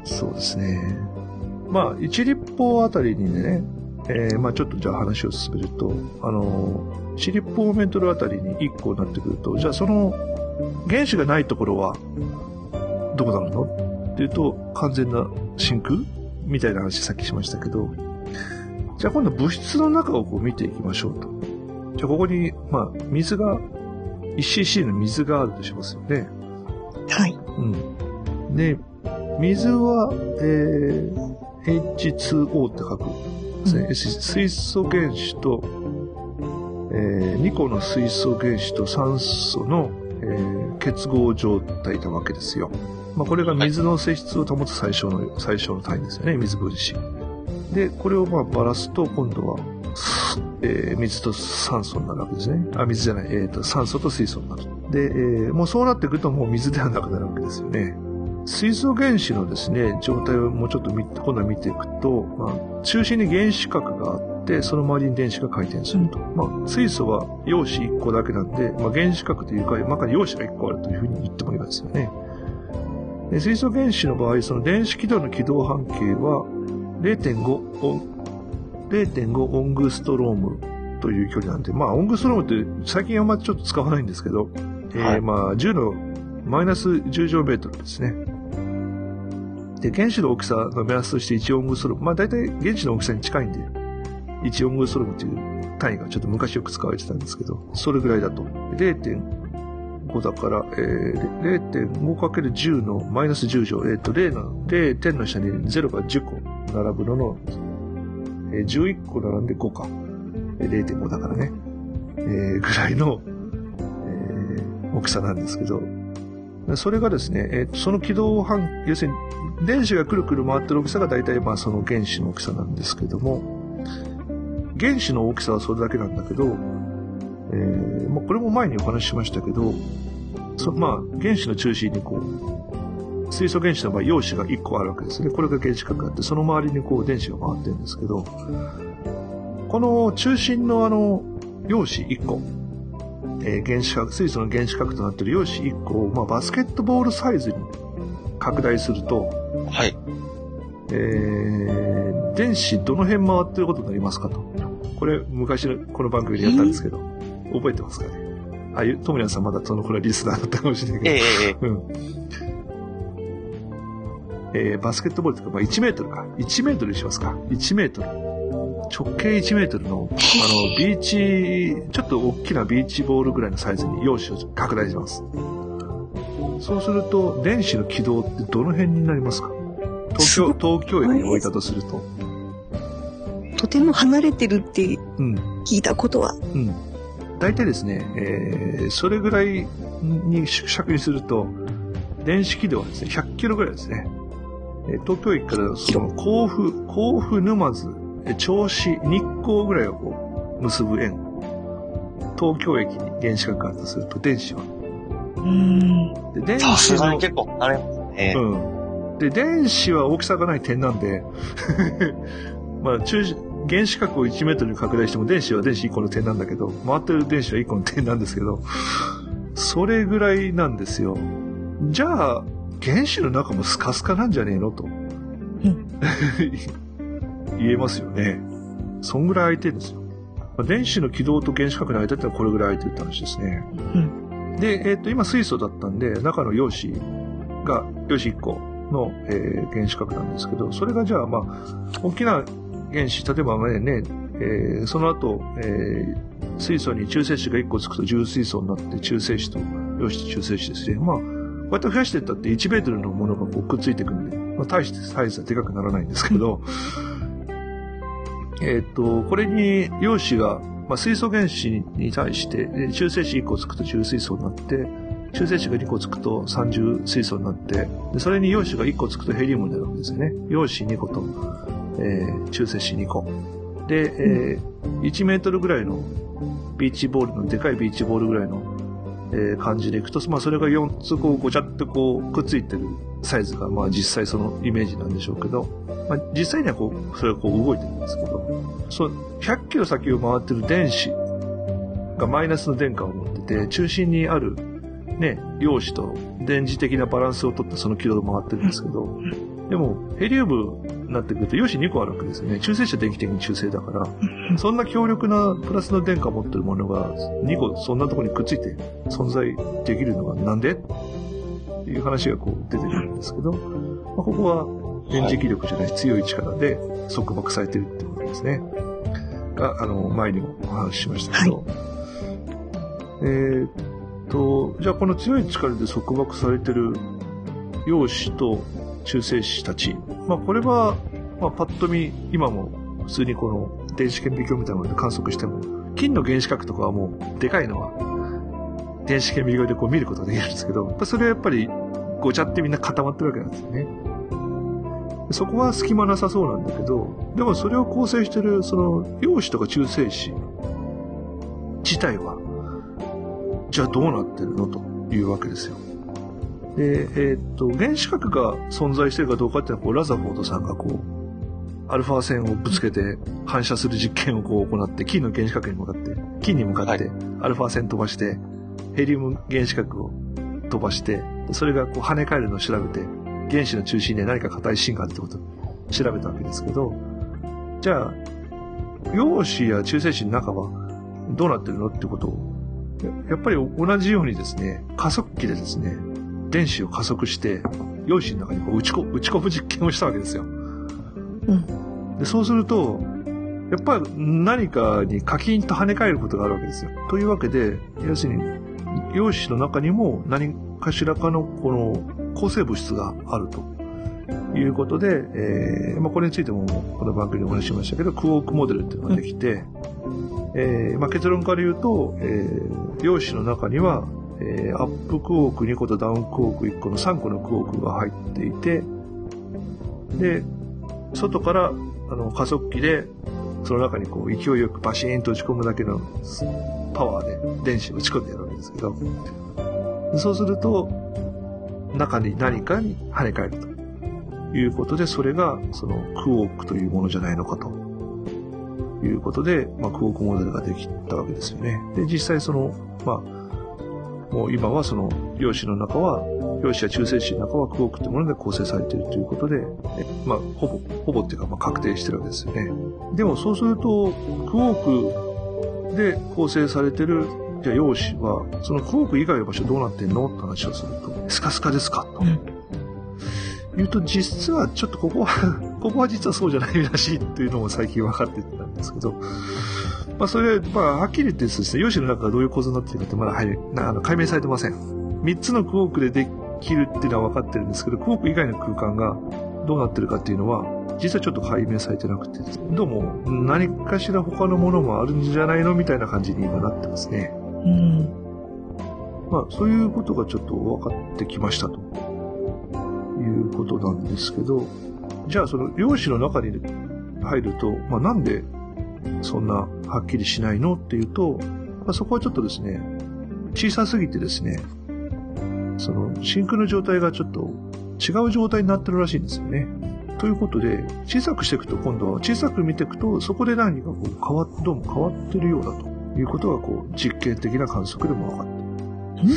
そうですね。まあ、1立方あたりにね、えーまあちょっとじゃあ話を進めると、あの、1立方メートルあたりに1個になってくると、じゃあその原子がないところはどこなるの？っていうと、完全な真空みたいな話さっきしましたけど、じゃあ今度物質の中をこう見ていきましょうと。じゃあここに、まあ水が、1cc の水があるとしますよね。はい。うん。で、水は、えー、H2O って書くんですね。水素原子と、えー、2個の水素原子と酸素の、えー結合状態なわけですよ。まあ、これが水の性質を保つ最小の、最小の単位ですよね、水分子。で、これをまあばらすと、今度は、えー水と酸素になるわけですね。あ、水じゃない、えっ、と、酸素と水素になる。で、えーもうそうなってくるともう水ではなくなるわけですよね。水素原子のですね、状態をもうちょっと見今度は見ていくと、まあ、中心に原子核があって、その周りに電子が回転すると。まあ、水素は陽子1個だけなんで、まあ、原子核というか、中に陽子が1個あるというふうに言ってもいいですよね。で水素原子の場合、その電子軌道の軌道半径は0.5オン、0.5オングストロームという距離なんで、まあ、オングストロームって最近あんまりちょっと使わないんですけど、えーはいまあ、10のマイナス10乗メートルですね。で、原子の大きさの目安として1オングストロム。まあ大体原子の大きさに近いんで、1オングストロムという単位がちょっと昔よく使われてたんですけど、それぐらいだと。0.5だから、えー、0.5×10 のマイナス10乗、えっ、と、0の、0点の下に0が10個並ぶのの、えー11個並んで5か。0.5だからね。えーぐらいの、えー大きさなんですけど、それがですね、えーその軌道半、要するに、電子がくるくる回ってる大きさが大体まあその原子の大きさなんですけども、原子の大きさはそれだけなんだけど、えーまあ、これも前にお話ししましたけど、そまあ、原子の中心にこう、水素原子の場合、陽子が1個あるわけですね。これが原子核があって、その周りにこう電子が回ってるんですけど、この中心のあの、陽子1個、えー原子核、水素の原子核となっている陽子1個を、まあ、バスケットボールサイズに拡大すると、はい。えー、電子どの辺回ってることになりますかと。これ、昔のこの番組でやったんですけど、覚えてますかね？あ、ゆともやさんまだその頃はリスナーだったかもしれないけど。ええええうん。えーバスケットボールとか、まあ、1メートルか。1メートルにしますか。1メートル。直径1メートルの、あの、ビーチ、ちょっと大きなビーチボールぐらいのサイズに用紙を拡大します。そうすると、電子の軌道ってどの辺になりますか？東京、東京駅に置いたとすると。とても離れてるってうん。聞いたことは。うん。大体ですね、えーそれぐらいに縮尺にすると、電子軌道はですね、100キロぐらいですね。えー東京駅からその甲府、甲府沼津、えー銚子、日光ぐらいをこう結ぶ円。東京駅に原子核があるとすると、電子は。うん。で電子のがに結構離れますね。うん。で、電子は大きさがない点なんで、(laughs) まあ、中、原子核を1メートルに拡大しても電子は電子1個の点なんだけど、回ってる電子は1個の点なんですけど、それぐらいなんですよ。じゃあ、原子の中もスカスカなんじゃねえのと。(laughs) 言えますよね。そんぐらい空いてるんですよ。まあ電子の軌道と原子核の間ってのはこれぐらい空いてるって話ですね。で、えっ、と、今水素だったんで、中の陽子が、陽子1個の、えー原子核なんですけど、それがじゃあ、まあ、大きな原子、例えばね、えーその後、えー水素に中性子が1個つくと重水素になって、中性子と陽子と中性子ですね。まあ、こうやって増やしていったって1メートルのものがこうくっついてくるんで、まあ、大してサイズはでかくならないんですけど、えっと、これに陽子が、まあ、水素原子に対して、中性子1個つくと重水素になって、中性子が2個つくと三重水素になって、それに陽子が1個つくとヘリウムになるわけですよね。陽子2個と、えー中性子2個。で、えー1メートルぐらいのビーチボールの、でかいビーチボールぐらいの、え感じでいくと、まあそれが4つこうごちゃってこうくっついてるサイズが、まあ実際そのイメージなんでしょうけど、まあ実際にはこう、それがこう動いてるんですけど、そう、100キロ先を回ってる電子がマイナスの電荷を持ってて、中心にあるね、陽子と電磁的なバランスをとってその軌道で回ってるんですけど、でもヘリウムなってくると陽子2個あるわけですよね。中性子は電気的に中性だから、そんな強力なプラスの電荷を持ってるものが2個そんなところにくっついて存在できるのがなんでっていう話がこう出てくるんですけど、まあ、ここは電磁気力じゃない強い力で束縛されてるってことですね。が、あの、前にもお話ししましたけど、えーっと、じゃあこの強い力で束縛されてる陽子と中性子たち、まあこれは、まあパッと見、今も普通にこの電子顕微鏡みたいなもので観測しても、金の原子核とかはもうでかいのは電子顕微鏡でこう見ることができるんですけど、それはやっぱりごちゃってみんな固まってるわけなんですよね。そこは隙間なさそうなんだけど、でもそれを構成してるその陽子とか中性子自体は、じゃあどうなってるのというわけですよ。で、えーっと、原子核が存在してるかどうかっていうのは、こう、ラザフォードさんがこう、アルファ線をぶつけて反射する実験をこう行って、金の原子核に向かって、金に向かってアルファ線飛ばして、ヘリウム原子核を飛ばして、それがこう跳ね返るのを調べて、原子の中心に何か硬い芯があるってことを調べたわけですけど、じゃあ、陽子や中性子の中はどうなってるのってことを、ややっぱり同じようにですね、加速器でですね、電子を加速して、陽子の中にこう打ちこ打ち込む実験をしたわけですよ。うん。でそうすると、やっぱり何かにカキンと跳ね返ることがあるわけですよ。というわけで、要するに、陽子の中にも何かしらかのこの抗生物質があるということで、えーまあ、これについてもこの番組でお話ししましたけど、クォークモデルっていうのができて、えーまあ、結論から言うと、えー、陽子の中には、えーアップクォーク2個とダウンクォーク1個の3個のクォークが入っていて、で、外からあの加速器でその中にこう勢いよくバシーンと打ち込むだけのパワーで電子を打ち込んでやるわけですけど、そうすると中に何かに跳ね返るということで、それがそのクォークというものじゃないのかということで、まあ、クォークモデルができたわけですよね。で、実際その、まあ、もう今はその陽子の中は、陽子や中性子の中はクォークというもので構成されているということで、えまあ、ほぼ、ほぼっていうか、まあ、確定してるわけですよね。でもそうすると、クォークで構成されてるじゃあ陽子は、そのクォーク以外の場所どうなってんのって話をすると、スカスカですかと。うん言うと、実はちょっとここは、ここは実はそうじゃないらしいっていうのも最近分かってきたんですけど、まあそれは、まあはっきり言ってですね、陽子の中がどういう構造になっているかってまだはいなあの解明されてません。3つのクォークでできるっていうのは分かってるんですけど、クォーク以外の空間がどうなってるかっていうのは、実はちょっと解明されてなくて、どうも何かしら他のものもあるんじゃないのみたいな感じに今なってますね。うん。まあそういうことがちょっと分かってきましたということなんですけど、じゃあその量子の中に入ると、まあなんでそんなはっきりしないのっていうと、まあ、そこはちょっとですね、小さすぎてですね、その真空の状態がちょっと違う状態になってるらしいんですよね。ということで、小さくしていくと今度は小さく見ていくと、そこで何かこう変わっ、どうも変わってるようだということがこう実験的な観測でも分かってる。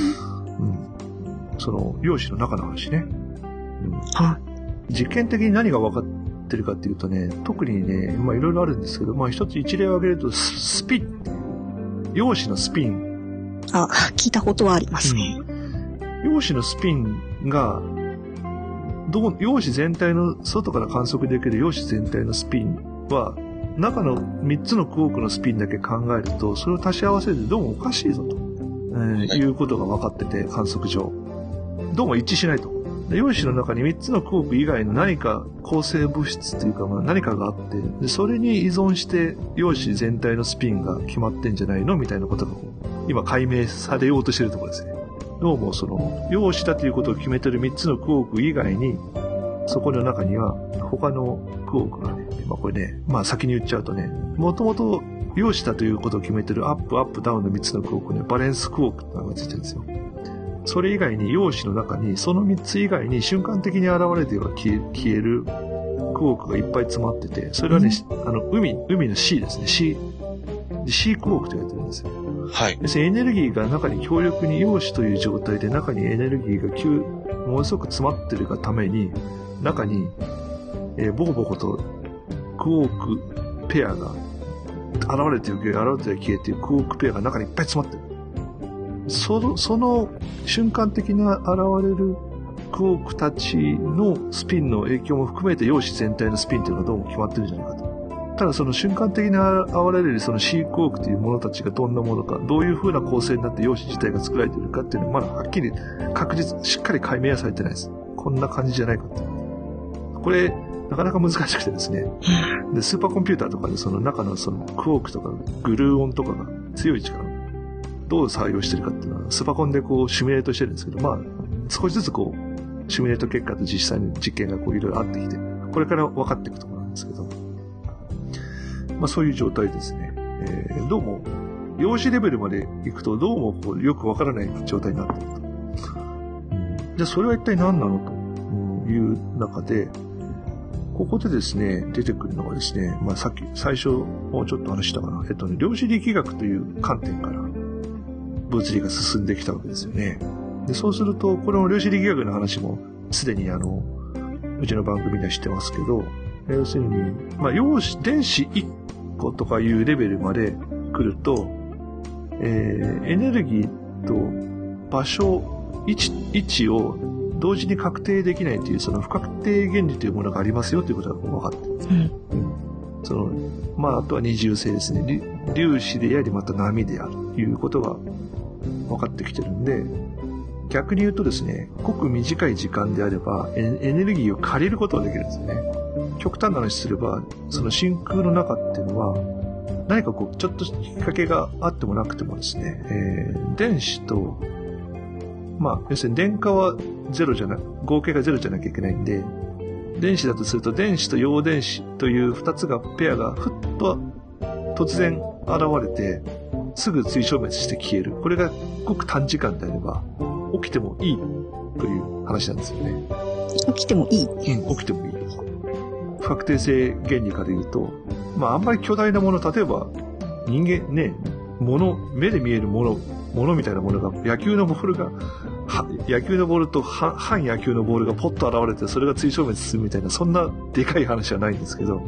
うん。その量子の中の話ね。うん。は実験的に何が分かってるかっていうとね、特にね、まあいろいろあるんですけど、まあ一つ一例を挙げると、ススピン。陽子のスピン。あ、聞いたことはありますね。陽子のスピンが、どう、陽子全体の、外から観測できる陽子全体のスピンは、中の3つのクォークのスピンだけ考えると、それを足し合わせるとどうもおかしいぞと、えーいうことが分かってて、観測上。どうも一致しないと。で陽子の中に3つのクォーク以外の何か構成物質というか、まあ、何かがあってで、それに依存して陽子全体のスピンが決まってんじゃないの？みたいなことが今解明されようとしてるところですね。どうもその、陽子だということを決めてる3つのクォーク以外に、そこの中には他のクォークがね、まあこれね、まあ先に言っちゃうとね、もともと陽子だということを決めてるアップアップダウンの3つのクォークね、バレンスクォークって名前がついてるんですよ。それ以外に陽子の中に、その3つ以外に瞬間的に現れては消え消えるクォークがいっぱい詰まってて、それはね、あの、海、海の C ですね。C、C クォークと言われてるんですよ。はい。要するにエネルギーが中に強力に陽子という状態で中にエネルギーが急、ものすごく詰まってるがために、中に、えーボコボコとクォークペアが現れてる現れて消えてるクォークペアが中にいっぱい詰まってる。その、その瞬間的な現れるクォークたちのスピンの影響も含めて陽子全体のスピンっていうのがどうも決まってるんじゃないかと。ただその瞬間的に現れるその C クォークというものたちがどんなものか、どういう風な構成になって陽子自体が作られているかっていうのはまだはっきり確実、しっかり解明はされてないです。こんな感じじゃないかって。これ、なかなか難しくてですね。で、スーパーコンピューターとかでその中のそのクォークとかグルーオンとかが強い力、どう作用してるかっていうのは、スパコンでこうシミュレートしてるんですけど、まあ、少しずつこう、シミュレート結果と実際の実験がこういろいろあってきて、これから分かっていくところなんですけど、まあそういう状態ですね。えーどうも、用紙レベルまで行くとどうもこうよくわからない状態になっていると。じゃあそれは一体何なのという中で、ここでですね、出てくるのがですね、まあさっき最初もうちょっと話したかな。えっとね、量子力学という観点から物理が進んできたわけですよね。で、そうすると、この量子力学の話もすでにあの、うちの番組では知ってますけど、要するに、まあ、陽子、電子1個とかいうレベルまで来ると、えーエネルギーと場所、位置、位置を同時に確定できないという、その不確定原理というものがありますよということが分かってるうん。その、まあ、あとは二重性ですね。粒粒子であり、また波であるということが分かってきてるんで、逆に言うとですね、ごく短い時間であれば、エエネルギーを借りることができるんですよね。極端な話すれば、その真空の中っていうのは、何かこう、ちょっときっかけがあってもなくてもですね、えー電子と、まあ、要するに電荷はゼロじゃな、合計がゼロじゃなきゃいけないんで、電子だとすると電子と陽電子という二つが、ペアがふっと突然現れて、すぐ追消滅して消える。これがごく短時間であれば、起きてもいいという話なんですよね。起きてもいい。うん、起きてもいい。不確定性原理から言うと、まああんまり巨大なもの、例えば人間ね、もの、目で見えるもの、ものみたいなものが、野球のボールが、は野球のボールとは反野球のボールがポッと現れて、それが追消滅するみたいな、そんなでかい話はないんですけど、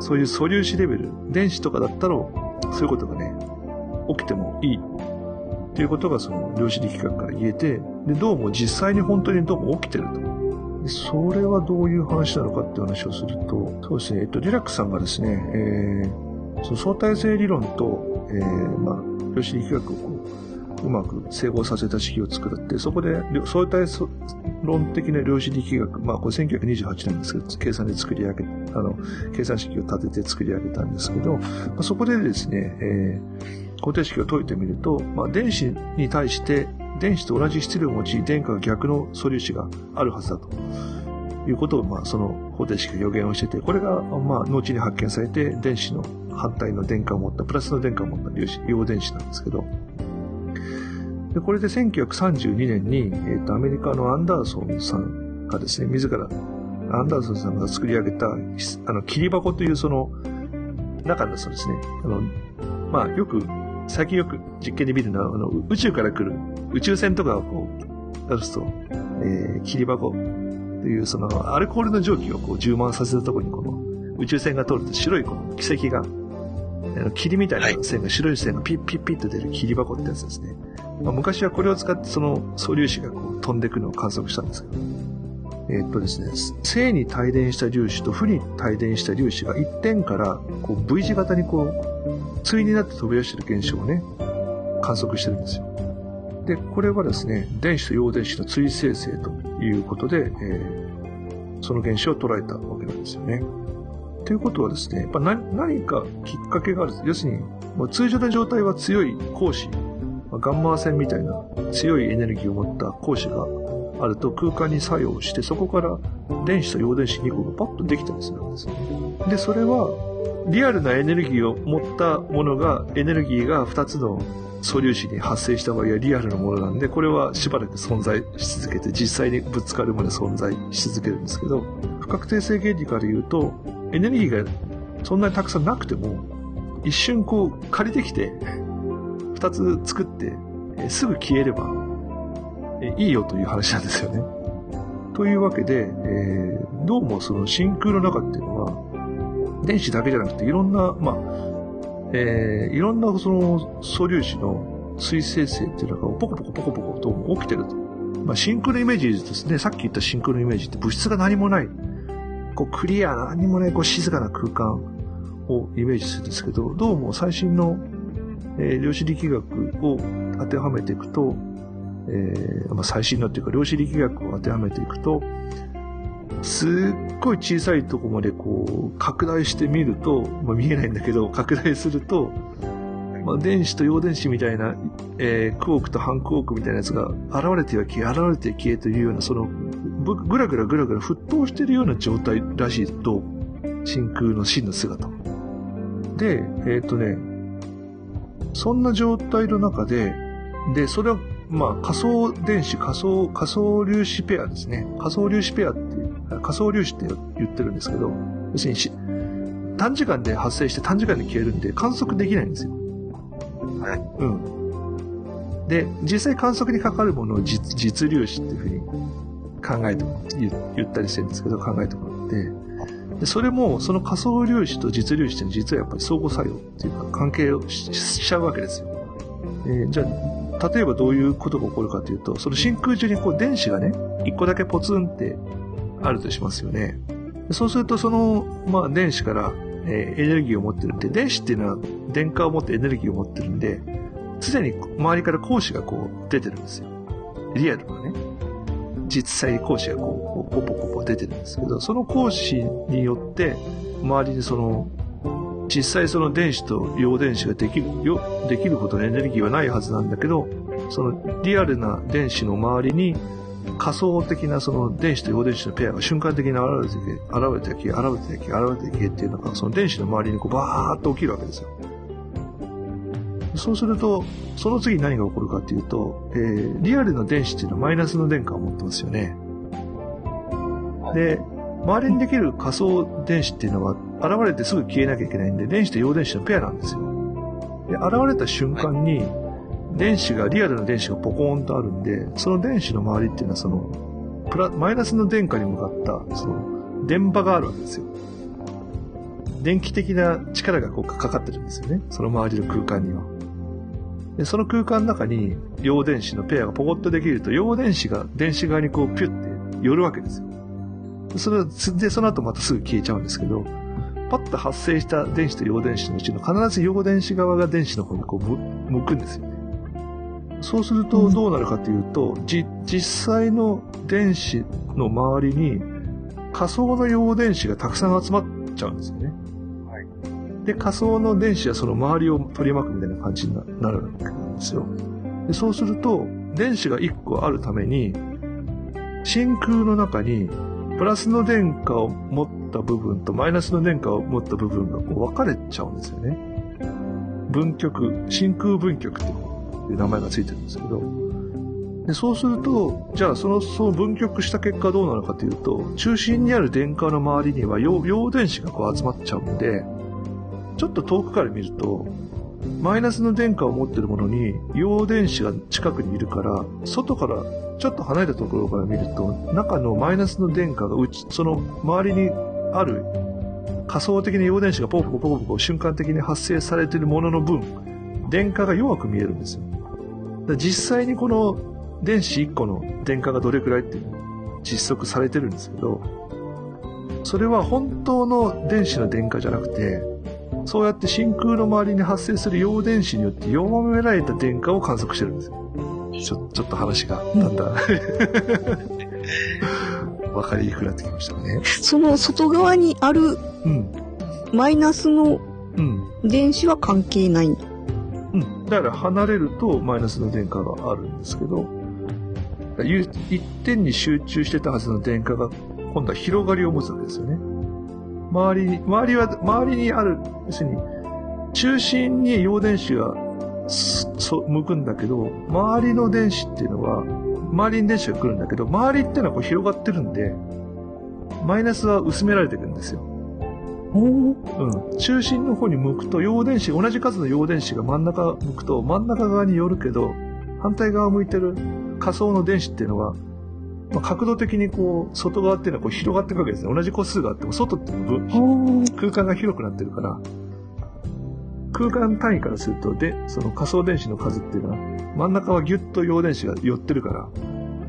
そういう素粒子レベル、電子とかだったら、そういうことがね、起きてもいいっていうことがその量子力学から言えて、で、どうも実際に本当にどうも起きてると。それはどういう話なのかって話をすると、そうですね、えっと、リラックスさんがですね、えー、その相対性理論と、えー、まあ、量子力学をこう、うまく整合させた式を作って、そこで相対論的な量子力学、まあ、これ1928年ですけど、計算で作り上げ、あの、計算式を立てて作り上げたんですけど、まあ、そこでですね、えー、方程式を解いてみると、まあ、電子に対して電子と同じ質量を持ち、電荷が逆の素粒子があるはずだと。いうことを、まあ、その方程式が予言をしてて、これが、まあ、後に発見されて、電子の反対の電荷を持った、プラスの電荷を持った粒子、陽電子なんですけど、でこれで1932年に、えっ、ー、と、アメリカのアンダーソンさんがですね、自ら、アンダーソンさんが作り上げた、あの、切り箱というその、中のそうですね、あの、まあ、よく、最近よく実験で見るのは、あの、宇宙から来る、宇宙船とかをこう、やると、えー、切り箱という、その、アルコールの蒸気をこう充満させたところに、この、宇宙船が通ると白いこの軌跡が、あの霧みたいな線が、はい、白い線がピッピッピッと出る切り箱ってやつですね。まあ、昔はこれを使ってその素粒子がこう飛んでくのを観測したんですけど、えー、っとですね、正に帯電した粒子と負に帯電した粒子が一点からこう V 字型にこう、対になって飛び出してる現象をね、観測してるんですよ。で、これはですね、電子と陽電子の対生成ということで、えー、その現象を捉えたわけなんですよね。ということはですね、やっぱ何何かきっかけがある。要するに、もう通常の状態は強い光子まガンマ線みたいな強いエネルギーを持った光子があると空間に作用して、そこから電子と陽電子2個がパッとできたりするんですね。で、それはリアルなエネルギーを持ったものが、エネルギーが2つの素粒子に発生した場合はリアルなものなんで、これはしばらく存在し続けて、実際にぶつかるまで存在し続けるんですけど、不確定性原理から言うと、エネルギーがそんなにたくさんなくても、一瞬こう借りてきて、二つ作って、すぐ消えれば、いいよという話なんですよね。というわけで、えー、どうもその真空の中っていうのは、電子だけじゃなくていろんな、まあ、えー、いろんなその素粒子の水生成っていうのがポコポコポコポコと起きてると。まあ、真空のイメージですね。さっき言った真空のイメージって物質が何もない。こうクリアな何もないこう静かな空間をイメージするんですけど、どうも最新のえー、量子力学を当てはめていくと、えー、まあ、最新のっていうか量子力学を当てはめていくと、すっごい小さいとこまでこう拡大してみると、まあ、見えないんだけど、拡大すると、まあ、電子と陽電子みたいな、えー、クォークと反クォークみたいなやつが現れては消え、現れて消えというような、その、ぐらぐらぐらぐら沸騰してるような状態らしいと、真空の真の姿。で、えっ、ー、とね、そんな状態の中で、で、それは、まあ、仮想電子、仮想、仮想粒子ペアですね。仮想粒子ペアって、仮想粒子って言ってるんですけど、要するに短時間で発生して短時間で消えるんで観測できないんですよ。はい。うん。で、実際観測にかかるものを実実粒子っていうふうに考えて言ったりしてるんですけど、考えてもらって、でそれも、その仮想粒子と実粒子って実はやっぱり相互作用っていうか関係をしちゃうわけですよ。えー、じゃあ、例えばどういうことが起こるかというと、その真空中にこう電子がね、一個だけポツンってあるとしますよね。そうするとその、まあ電子から、えー、エネルギーを持ってるんで、電子っていうのは電荷を持ってエネルギーを持ってるんで、常に周りから光子がこう出てるんですよ。リアルなね。実際に光子がこう、ポポポポ出てるんですけど、その光子によって、周りにその、実際その電子と陽電子ができる、よ、できるほどのエネルギーはないはずなんだけど、そのリアルな電子の周りに仮想的なその電子と陽電子のペアが瞬間的に現れてき、現れてき、現れてき、現れてきっていうのが、その電子の周りにこうバーッと起きるわけですよ。そうすると、その次何が起こるかっていうと、えー、リアルの電子っていうのはマイナスの電荷を持ってますよね。で、周りにできる仮想電子っていうのは、現れてすぐ消えなきゃいけないんで、電子と陽電子のペアなんですよ。で、現れた瞬間に、電子が、リアルな電子がポコーンとあるんで、その電子の周りっていうのは、その、プラ、マイナスの電荷に向かった、その、電場があるわけですよ。電気的な力がこうかかってるんですよね。その周りの空間には。で、その空間の中に陽電子のペアがポコッとできると、陽電子が電子側にこうピュッて寄るわけですよ。それで、その後またすぐ消えちゃうんですけど、パッと発生した電子と陽電子のうちの必ず陽電子側が電子の方にこう向くんですよね。そうするとどうなるかというと、じ、実際の電子の周りに仮想の陽電子がたくさん集まっちゃうんですよね。はい。で、仮想の電子はその周りを取り巻くみたいな感じになるわけなんですよ。でそうすると、電子が1個あるために、真空の中にプラスの電荷を持った部分とマイナスの電荷を持った部分がこう分かれちゃうんですよね。分極、真空分極ってていう名前がついてるんですけど、でそうすると、じゃあその、その分極した結果どうなるかというと、中心にある電荷の周りには陽電子がこう集まっちゃうんで、ちょっと遠くから見ると、マイナスの電荷を持ってるものに陽電子が近くにいるから、外からちょっと離れたところから見ると、中のマイナスの電荷がうち、その周りにある仮想的な陽電子がポコポコポコポコ瞬間的に発生されているものの分、電荷が弱く見えるんですよ。実際にこの電子1個の電荷がどれくらいっていう実測されてるんですけど、それは本当の電子の電荷じゃなくて、そうやって真空の周りに発生する陽電子によって弱められた電荷を観測してるんですよ。ちょ、ちょっと話がだんだん、(laughs) わかりにくくなってきましたね。その外側にあるうん。マイナスのうん。電子は関係ない。うん。だだから離れるとマイナスの電荷があるんですけど、ゆ一点に集中してたはずの電荷が今度は広がりを持つわけですよね。周りに、周りは、周りにある、要するに、中心に陽電子が向くんだけど、周りの電子っていうのは、周りに電子が来るんだけど、周りっていうのはこう広がってるんで、マイナスは薄められていくんですよ。うん。中心の方に向くと、陽電子、同じ数の陽電子が真ん中向くと、真ん中側に寄るけど、反対側向いてる仮想の電子っていうのは、まあ、角度的にこう、外側っていうのはこう広がっていくわけですね。同じ個数があっても、外っていうのは分空間が広くなってるから、空間単位からすると、で、その仮想電子の数っていうのは、真ん中はギュッと陽電子が寄ってるから、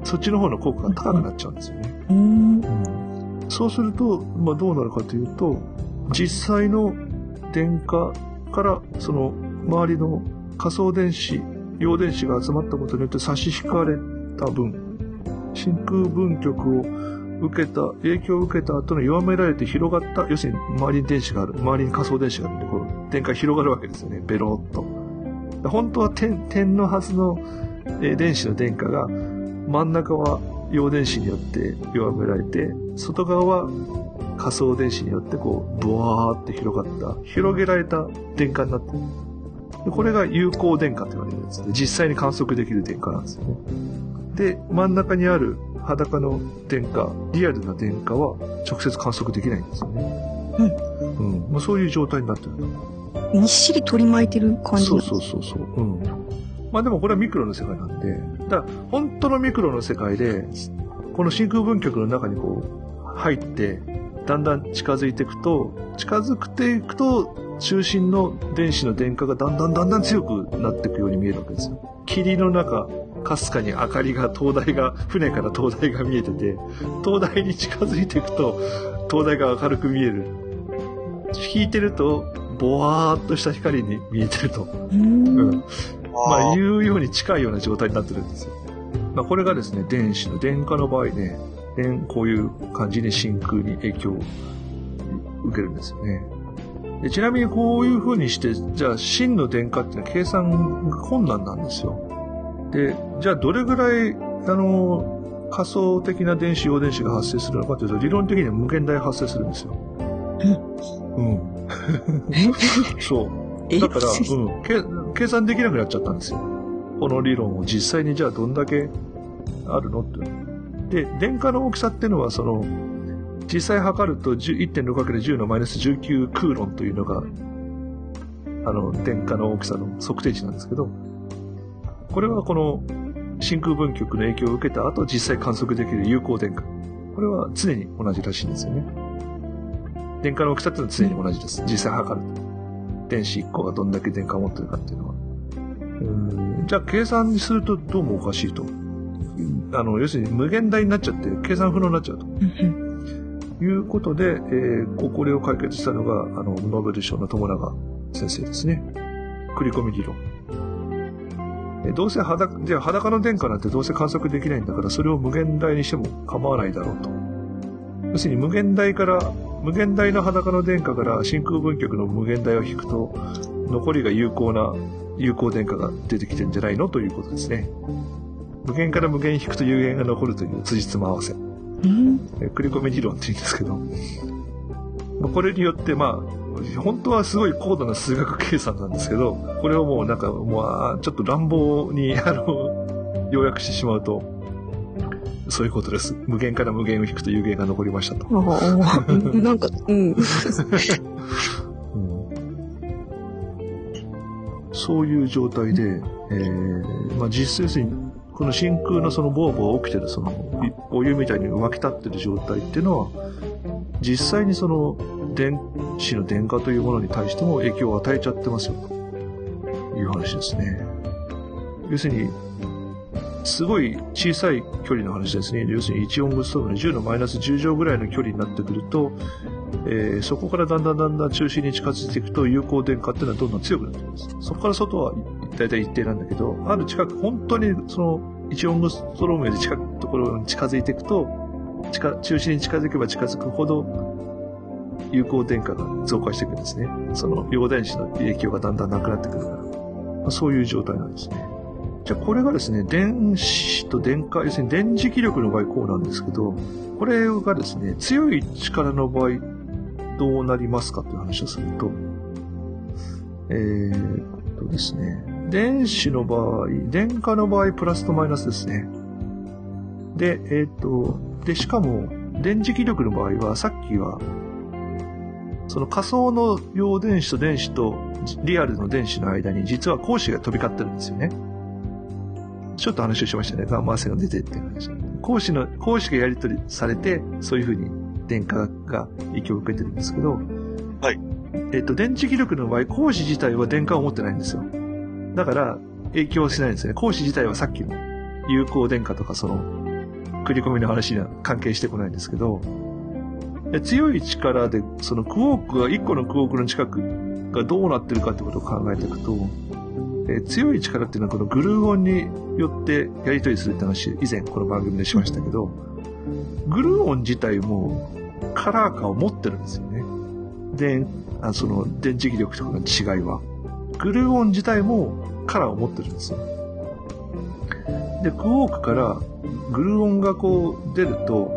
そっちの方の効果が高くなっちゃうんですよね。うん。そうすると、まあ、どうなるかというと、実際の電荷から、その周りの仮想電子、陽電子が集まったことによって差し引かれた分、真空分極を受けた、影響を受けた後の弱められて広がった、要するに周りに電子がある、周りに仮想電子があるんで、こう、電荷が広がるわけですよね、ベローっと。本当は点、点のはずの、電子の電荷が、真ん中は陽電子によって弱められて、外側は仮想電子によってこう、ブワーって広がった、広げられた電荷になってる。でこれが有効電荷と言われるやつで、実際に観測できる電荷なんですよね。で、真ん中にある裸の電荷、リアルな電荷は直接観測できないんですよね。うん。うん。まあ、そういう状態になってると。みっしり取り巻いてる感じ。そうそうそうそう。うん。まあでもこれはミクロの世界なんで、だから本当のミクロの世界で、この真空分極の中にこう入って、だんだん近づいていくと、近づくていくと、中心の電子の電荷がだんだんだんだん強くなっていくように見えるわけですよ。霧の中、かすかに明かりが、灯台が、船から灯台が見えてて、灯台に近づいていくと、灯台が明るく見える。引いてると、ぼわーっとした光に見えてると。うん。うん。まあ、あいうように近いような状態になってるんですよ。まあ、これがですね、電子の電荷の場合ね、電こういう感じに真空に影響を受けるんですよね。でちなみにこういう風にして、じゃあ真の電荷っていうのは計算が困難なんですよ。で、じゃあどれぐらい、あの、仮想的な電子、陽電子が発生するのかというと、理論的には無限大発生するんですよ。うん。(laughs) そう。え？だから、(laughs) うん、け計算できなくなっちゃったんですよ。この理論を実際にじゃあどんだけあるのって。で、電荷の大きさっていうのは、その、実際測ると 1.6×10 のマイナス19クーロンというのが、あの、電荷の大きさの測定値なんですけど、これはこの真空分極の影響を受けた後、実際観測できる有効電荷。これは常に同じらしいんですよね。電荷の大きさっていうのは常に同じです。実際測ると。電子1個がどんだけ電荷を持ってるかっていうのは。うんじゃあ計算にするとどうもおかしいと。あの、要するに無限大になっちゃって計算不能になっちゃうと。いうことで、えー、ここれを解決したのが、あの、ノーベル賞の友永先生ですね。繰り込み理論。えどうせ裸、じゃあ裸の殿下なんてどうせ観測できないんだから、それを無限大にしても構わないだろうと。要するに無限大から、無限大の裸の殿下から真空分極の無限大を引くと、残りが有効な、有効殿下が出てきてんじゃないの？ということですね。無限から無限引くと有限が残るという辻褄合わせ。繰り込み理論って言うんですけど、まあこれによって、まあ、本当はすごい高度な数学計算なんですけど、これをもうなんか、もうちょっと乱暴に、(laughs) あの、要約してしまうと、そういうことです。無限から無限を引くと有限が残りましたと。(laughs) なんか、うん。そういう状態で、えーまあ、実際要するに、この真空のそのボーボー起きてるそのお湯みたいに湧き立ってる状態っていうのは、実際にその電子の電荷というものに対しても影響を与えちゃってますよという話ですね。要するに、すごい小さい距離の話ですね。要するに1オングストーブの10のマイナス10乗ぐらいの距離になってくると、えーそこからだんだんだんだん中心に近づいていくと有効電荷っていうのはどんどん強くなってきます。そこから外は大体一定なんだけど、ある近く、本当にその1オングストロームより近くところに近づいていくと、近中心に近づけば近づくほど有効電荷が増加していくんですね。その陽電子の影響がだんだんなくなってくるから。まあそういう状態なんですね。じゃあこれがですね、電子と電荷、要するに電磁気力の場合こうなんですけど、これがですね、強い力の場合どうなりますかという話をすると、えーっとですね、電子の場合、電荷の場合プラスとマイナスですね。で、えーっと、で、しかも、電磁気力の場合は、さっきは、その仮想の陽電子と電子とリアルの電子の間に実は光子が飛び交ってるんですよね。ちょっと話をしましたね。ガンマ線が出てっていう話。光子の、光子がやり取りされて、そういうふうに電荷が影響を受けてるんですけど、はい。えっと、電磁気力の場合、光子自体は電荷を持ってないんですよ。だから、影響しないんですね。光子自体はさっきの有効電荷とかその、繰り込みの話には関係してこないんですけど、で強い力で、そのクォークが、1個のクォークの近くがどうなってるかってことを考えていくと、えー強い力っていうのはこのグルーオンによってやり取りするって話、以前この番組でしましたけど、グルーオン自体もカラー化を持ってるんですよね。で、あその電磁気力とかの違いは。グルーオン自体もカラーを持ってるんですよ。で、クォークからグルーオンがこう出ると、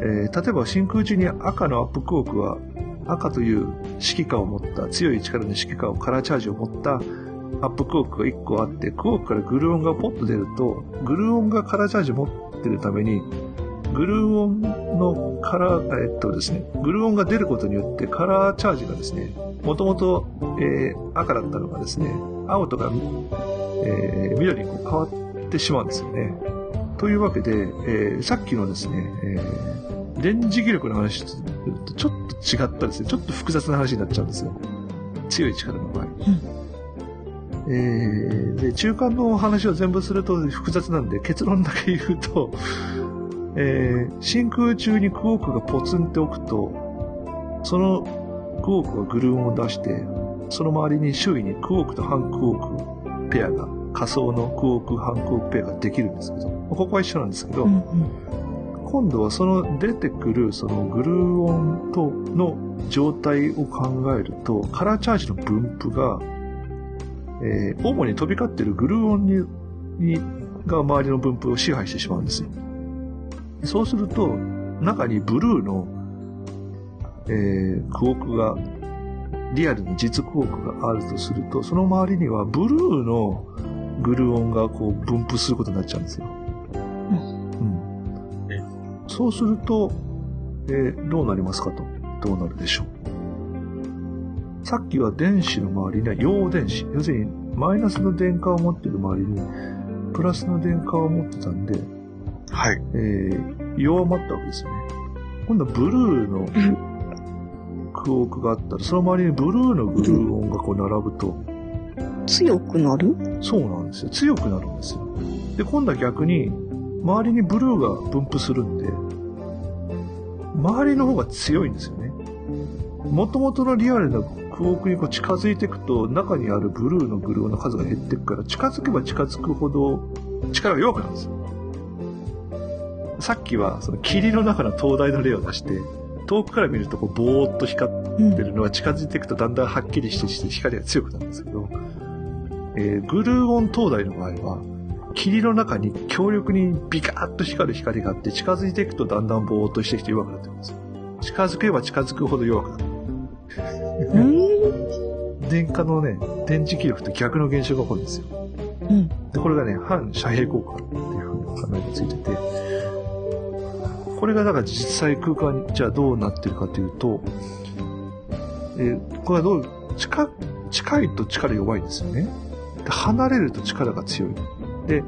えー例えば真空中に赤のアップクォークは赤という指揮下を持った強い力の指揮下をカラーチャージを持ったアップクォークが1個あって、クォークからグルーオンがポッと出ると、グルーオンがカラーチャージを持ってるために、グルーオンのカラー、えっとですね、グルーオンが出ることによってカラーチャージがですね、もともと、えー赤だったのがですね、青とか、えー緑にこう変わってしまうんですよね。というわけで、えーさっきのですね、えー電磁気力の話とちょっと違ったですね、ちょっと複雑な話になっちゃうんですよ。強い力の場合。えーで、中間の話を全部すると複雑なんで、結論だけ言うと、えー真空中にクォークがポツンって置くと、そのクォークはグルーンを出して、その周りに周囲にクォークと反クォークペアが、仮想のクォーク反クォークペアができるんですけど、ここは一緒なんですけど、うん今度はその出てくるそのグルーオンとの状態を考えると、カラーチャージの分布が、えー主に飛び交っているグルーオンににが周りの分布を支配してしまうんですよ。そうすると、中にブルーの、えークォークが、リアルの実クォークがあるとすると、その周りにはブルーのグルーオンがこう分布することになっちゃうんですよ。うんそうすると、えーどうなりますかと。どうなるでしょう。さっきは電子の周りには陽電子。要するに、マイナスの電荷を持っている周りに、プラスの電荷を持ってたんで、はい。えー弱まったわけですよね。今度はブルーのクォークがあったら、その周りにブルーのグルーオンがこう並ぶと、強くなる？そうなんですよ。強くなるんですよ。で、今度は逆に、周りにブルーが分布するんで、周りの方が強いんですよね。元々のリアルなクォークにこう近づいていくと、中にあるブルーのグルーの数が減っていくから、近づけば近づくほど力が弱くなるんですよ。さっきは、その霧の中の灯台の例を出して、遠くから見るとこうぼーっと光ってるのが近づいていくとだんだんはっきりしてして光が強くなるんですけど、えーグルーオン灯台の場合は、霧の中に強力にビカーッと光る光があって、近づいていくとだんだんぼーっとしてきて弱くなってくるんですよ。近づけば近づくほど弱くなる。うん。電荷のね、電磁気力と逆の現象が起こるんですよ。うん。で、これがね、反遮蔽効果っていうふうに考えがついてて、これがだから実際空間にじゃあどうなってるかというと、えーこれはどう、近、近いと力弱いんですよね。で、離れると力が強い。で、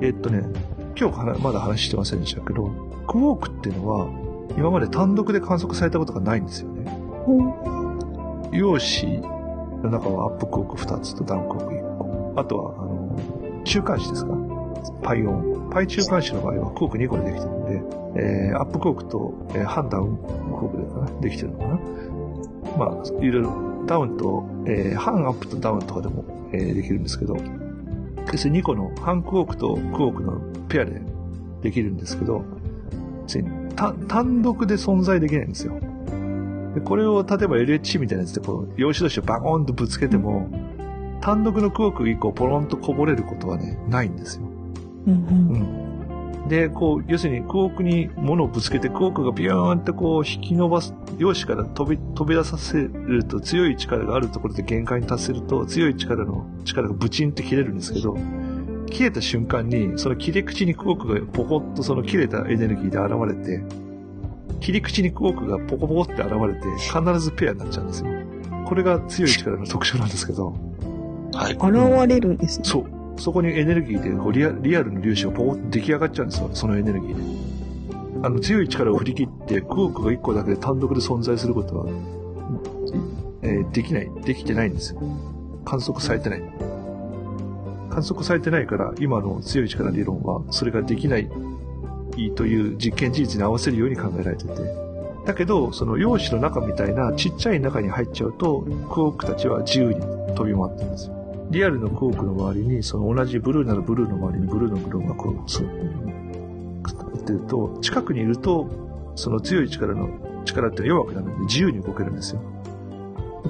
えーっとね、今日はまだ話してませんでしたけど、クォークっていうのは、今まで単独で観測されたことがないんですよね。陽子の中はアップクォーク2つとダウンクォーク1個。あとは、あの、中間子ですか？パイオン。パイ中間子の場合はクォーク2個でできてるんで、えー、アップクォークと、えー、半ダウンクォークでかなできてるのかなまあ、いろいろ、ダウンと、えー、半アップとダウンとかでも、えーできるんですけど、要するに2個の半クォークとクォークのペアでできるんですけど、要するに単独で存在できないんですよ。でこれを例えば LHC みたいなやつでこう、用紙同士をバコーンとぶつけても、単独のクォーク1個ポロンとこぼれることはね、ないんですよ。うんうん。で、こう、要するにクォークに物をぶつけて、クォークがビヨーンってこう引き伸ばす、用紙から飛び、飛び出させると強い力があるところで限界に達すると、強い力の力がブチンって切れるんですけど、切れた瞬間に、その切れ口にクォークがポコッとその切れたエネルギーで現れて、切り口にクォークがポコポコって現れて、必ずペアになっちゃうんですよ。これが強い力の特徴なんですけど、はい。現れるんですね。そう。そこにエネルギーでこうリアリアルの粒子がポコッと出来上がっちゃうんですよ、そのエネルギーで。あの、強い力を振り切って、クォークが1個だけで単独で存在することは、えーできない、できてないんですよ。観測されてない。観測されてないから、今の強い力理論は、それができないという実験事実に合わせるように考えられてて。だけど、その陽子の中みたいなちっちゃい中に入っちゃうと、クォークたちは自由に飛び回ってるんですよ。リアルのクォークの周りに、その同じブルーならブルーの周りにブルーのグローがこう、そう、ってると、近くにいると、その強い力の力って弱くなるので自由に動けるんですよ。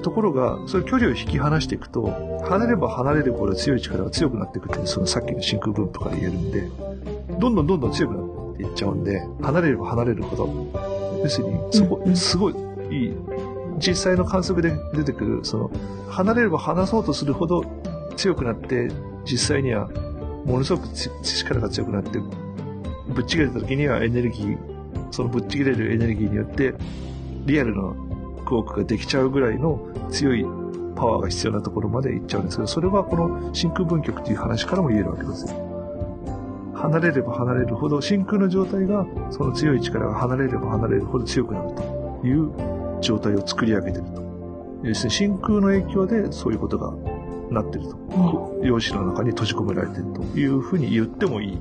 ところが、それ距離を引き離していくと、離れば離れるほど強い力が強くなっていくっていう、そのさっきの真空分布から言えるんで、どんどんどんどん強くなっていっちゃうんで、離れれば離れるほど、要するに、そこすごいいい、実際の観測で出てくる、その、離れれば離そうとするほど強くなって、実際には、ものすごく力が強くなって、ぶっちぎれた時にはエネルギー、そのぶっちぎれるエネルギーによって、リアルのクォークができちゃうぐらいの強いパワーが必要なところまで行っちゃうんですけど、それはこの真空分極っていう話からも言えるわけですよ。離れれば離れるほど、真空の状態が、その強い力が離れれば離れるほど強くなるという状態を作り上げてると。要するに真空の影響でそういうことがなってると。陽子の中に閉じ込められてるというふうに言ってもいい。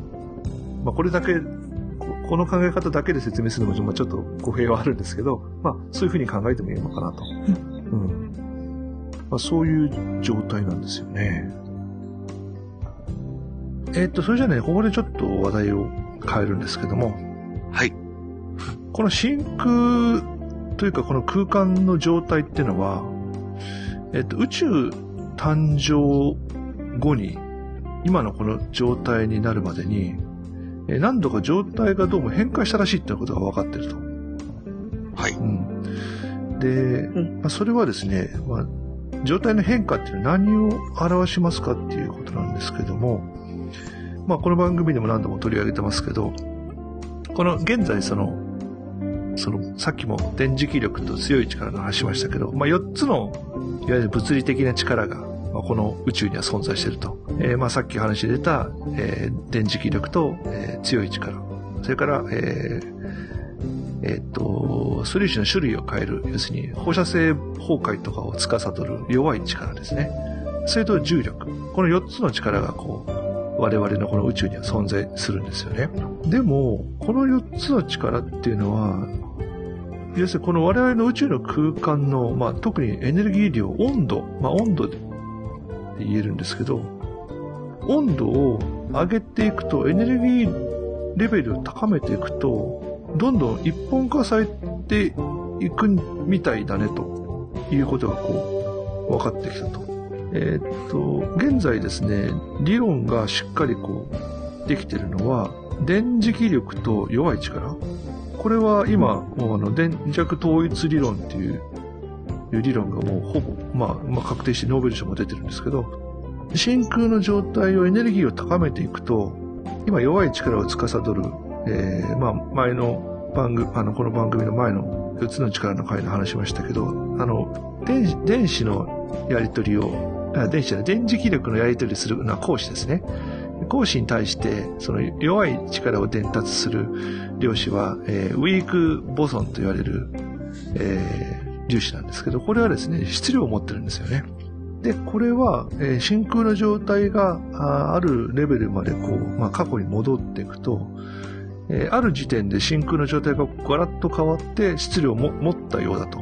まあこれだけ、ここの考え方だけで説明するのもまあちょっと語弊はあるんですけど、まあそういうふうに考えてもいいのかなと。うん。まあそういう状態なんですよね。えっと、それじゃあね、ここでちょっと話題を変えるんですけども、はい。この真空というかこの空間の状態っていうのは、えっと、宇宙誕生後に、今のこの状態になるまでに、えー何度か状態がどうも変化したらしいっていうことが分かってると。はい。うん。で、んまあ、それはですね、まあ、状態の変化っていうのは何を表しますかっていうことなんですけども、まあ、この番組でも何度も取り上げてますけど、この現在その、その、さっきも電磁気力と強い力の話しましたけど、まあ、4つの、いわゆる物理的な力が、まあ、この宇宙には存在していると。えーまあ、さっき話に出た、えー電磁気力と、えー強い力。それから、えーえっ、と、素粒子の種類を変える、要するに放射性崩壊とかを司る弱い力ですね。それと重力。この4つの力がこう、我々のこの宇宙には存在するんですよね。でも、この4つの力っていうのは、要するにこの我々の宇宙の空間の、まあ、特にエネルギー量、温度、まあ、温度で言えるんですけど、温度を上げていくと、エネルギーレベルを高めていくと、どんどん一本化されていくみたいだね、ということがこう、分かってきたと。えー、っと、現在ですね、理論がしっかりこう、できてるのは、電磁気力と弱い力。これは今、もうあの、電弱統一理論っていういう理論がもうほぼ、まあ、まあ、確定してノーベル賞も出てるんですけど、真空の状態をエネルギーを高めていくと、今弱い力を司る、えー、まあ、前の番組、あの、この番組の前の4つの力の回で話しましたけど、あの、電子、電子のやり取りを、電子じゃない、電磁気力のやり取りするのは光子ですね。光子に対して、その弱い力を伝達する量子は、えー、ウィークボソンと言われる、えー、粒子なんですけど、これはですね、質量を持ってるんですよね。で、これは、えー、真空の状態がああるレベルまでこう、まあ、過去に戻っていくと、えー、ある時点で真空の状態がガラッと変わって質量を持ったようだと。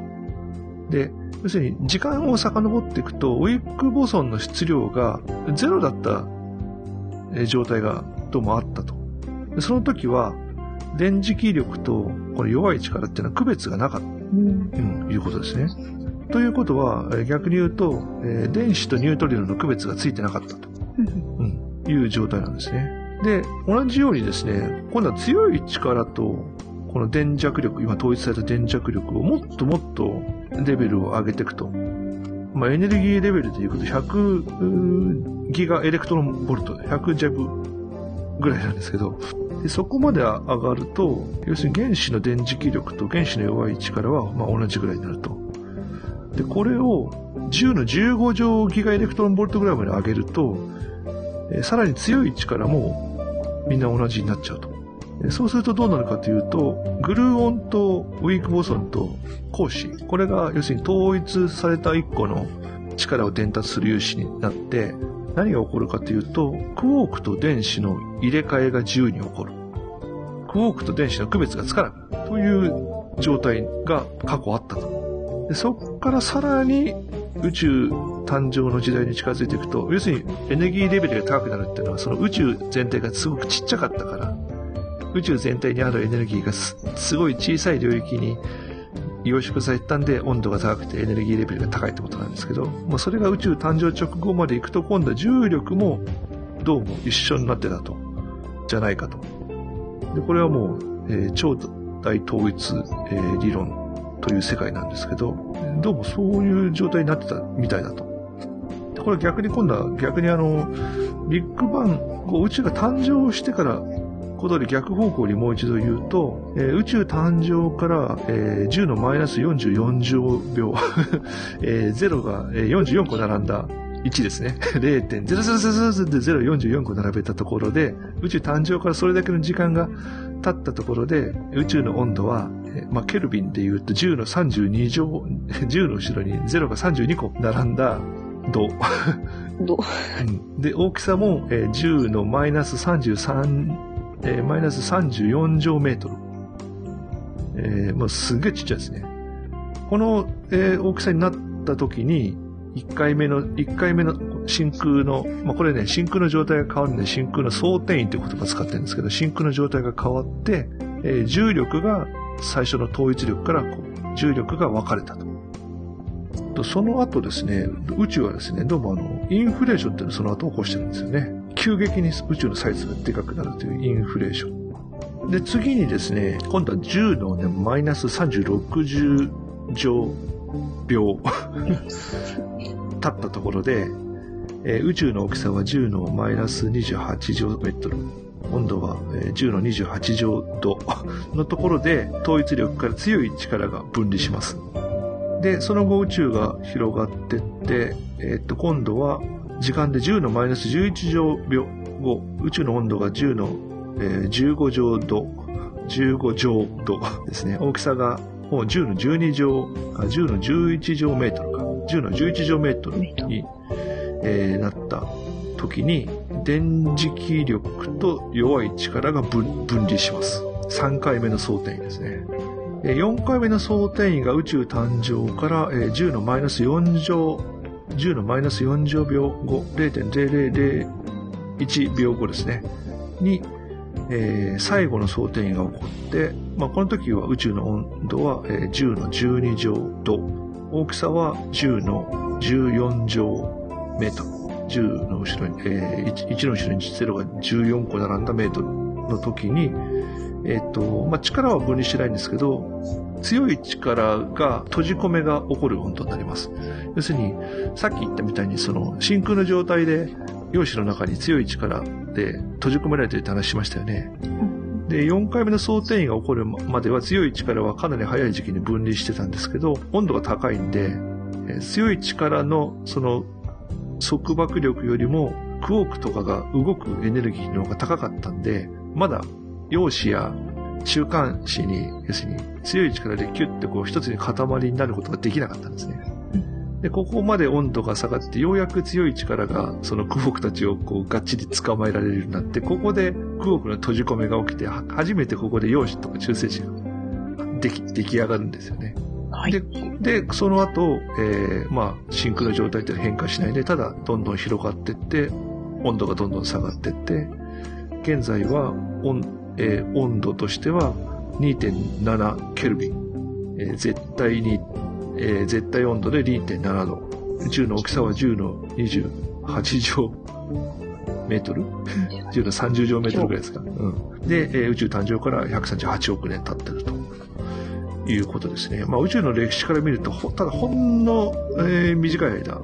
で、要するに時間を遡っていくと、ウィックボソンの質量がゼロだった状態がどうもあったと。その時は、電磁気力とこの弱い力っていうのは区別がなかった。うん、うん、いうことですね。ということは、逆に言うと、えー、電子とニュートリノの区別がついてなかったと、うん、いう状態なんですね。で、同じようにですね、今度は強い力と、この電弱力、今統一された電弱力をもっともっとレベルを上げていくと。まあ、エネルギーレベルでいうと100ギガエレクトロンボルト、100ジャブぐらいなんですけど、でそこまで上がると、要するに原子の電磁気力と原子の弱い力はまあ同じぐらいになると。で、これを10の15乗ギガエレクトロンボルトぐらいまで上げると、えさらに強い力もみんな同じになっちゃうと。そうするとどうなるかというと、グルーオンとウィークボソンと光子、これが要するに統一された1個の力を伝達する粒子になって、何が起こるかというと、クォークと電子の入れ替えが自由に起こる。クォークと電子の区別がつかなくるという状態が過去あったと。でそこからさらに宇宙誕生の時代に近づいていくと、要するにエネルギーレベルが高くなるっていうのは、その宇宙全体がすごくちっちゃかったから、宇宙全体にあるエネルギーがすごい小さい領域に凝縮されたんで温度が高くてエネルギーレベルが高いってことなんですけど、もうそれが宇宙誕生直後まで行くと今度は重力もどうも一緒になってたと、じゃないかと。で、これはもう、えー、超大統一、えー、理論という世界なんですけど、どうもそういう状態になってたみたいだと。これ逆に今度は逆にあの、ビッグバンこう、宇宙が誕生してからことで逆方向にもう一度言うと、えー、宇宙誕生から、えー、10のマイナス44乗秒、(laughs) えー、0が44個並んだ1ですね。0.000で044個並べたところで、宇宙誕生からそれだけの時間が経ったところで、宇宙の温度は、まあ、ケルビンで言うと10の32乗、(laughs) 10の後ろに0が32個並んだ度。度。(laughs) で、大きさも、えー、10のマイナス33、えー、マイナス34乗メートル。えー、もうすげえちっちゃいですね。この、えー、大きさになった時に、1回目の、1回目の真空の、まあ、これね、真空の状態が変わるんで、真空の相転移という言葉使ってるんですけど、真空の状態が変わって、えー、重力が最初の統一力からこう重力が分かれたと。とその後ですね、宇宙はですね、どうもあの、インフレーションっていうのをその後起こしてるんですよね。急激に宇宙のサイズがでかくなるというインフレーション。で、次にですね、今度は10のね、マイナス3060乗秒経ったところで、えー、宇宙の大きさは10のマイナス28乗メートル。温度は10の28乗度のところで統一力から強い力が分離します。で、その後宇宙が広がってって、えー、っと、今度は時間で10のマイナス11乗秒後、宇宙の温度が10の、えー、15乗度15乗度ですね。大きさがもう10の12乗、あ10の11乗メートルか。10の11乗メートルに、えーなった時に、電磁気力と弱い力が分分離します。3回目の総転移ですね。えー4回目の総転移が宇宙誕生から、えー10のマイナス4乗、10のマイナス40秒後、0.0001秒後ですね。に、えー最後の総転移が起こって、まあ、この時は宇宙の温度は、えー10の12乗度、大きさは10の14乗メートル。10の後ろに、えー 1, 1の後ろに0が14個並んだメートルの時に、えっ、と、まあ、力は分離してないんですけど、強い力が閉じ込めが起こる温度になります。要するに、さっき言ったみたいに、その、真空の状態で、陽子の中に強い力で閉じ込められてるって話しましたよね。で、4回目の総転移が起こるまでは強い力はかなり早い時期に分離してたんですけど、温度が高いんで、えー強い力のその束縛力よりもクォークとかが動くエネルギーの方が高かったんで、まだ陽子や中間子に、要するに強い力でキュッてこう一つに塊になることができなかったんですね。で、ここまで温度が下がって、ようやく強い力が、そのクォークたちをこう、がっちり捕まえられるようになって、ここでクォークの閉じ込めが起きて、は初めてここで陽子とか中性子ができ、出来上がるんですよね。はい。で、で、その後、えー、まあ、真空の状態って変化しないで、ただ、どんどん広がってって、温度がどんどん下がってって、現在は、温、えー温度としては2.7ケルビン、えー絶対に、えー絶対温度で2.7度。宇宙の大きさは10の28乗メートル ?10 の30乗メートルぐらいですか。うん。で、えー宇宙誕生から138億年経ってると。いうことですね。まあ宇宙の歴史から見ると、ほただほんの、えー短い間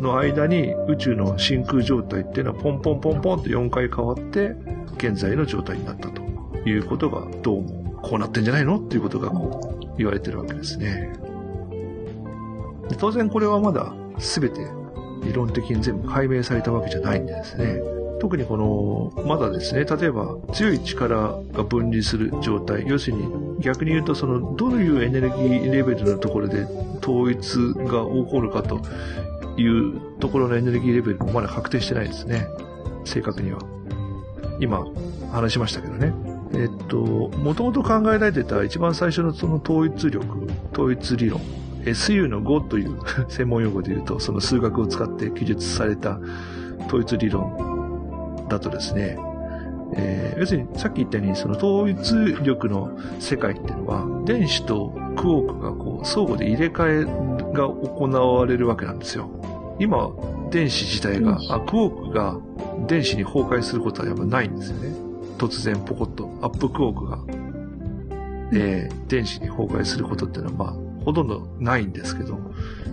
の間に宇宙の真空状態っていうのはポンポンポンポンと4回変わって、現在の状態になったということが、どうもこうなってんじゃないのっていうことがこう言われてるわけですね。で当然これはまだ全て理論的に全部解明されたわけじゃないんでですね。特にこの、まだですね、例えば強い力が分離する状態、要するに逆に言うとその、どういうエネルギーレベルのところで統一が起こるかというところのエネルギーレベルもまだ確定してないですね。正確には。今、話しましたけどね。えっと、もともと考えられてた一番最初のその統一力、統一理論、SU の5という (laughs) 専門用語で言うと、その数学を使って記述された統一理論だとですね、えー要するにさっき言ったようにその統一力の世界っていうのは電子とクォークがこう相互で入れ替えが行われるわけなんですよ。今、電子自体が、あ、クォークが電子に崩壊することはやっぱないんですよね。突然ポコッとアップクォークが、えー電子に崩壊することっていうのはまあほとんどないんですけど、ま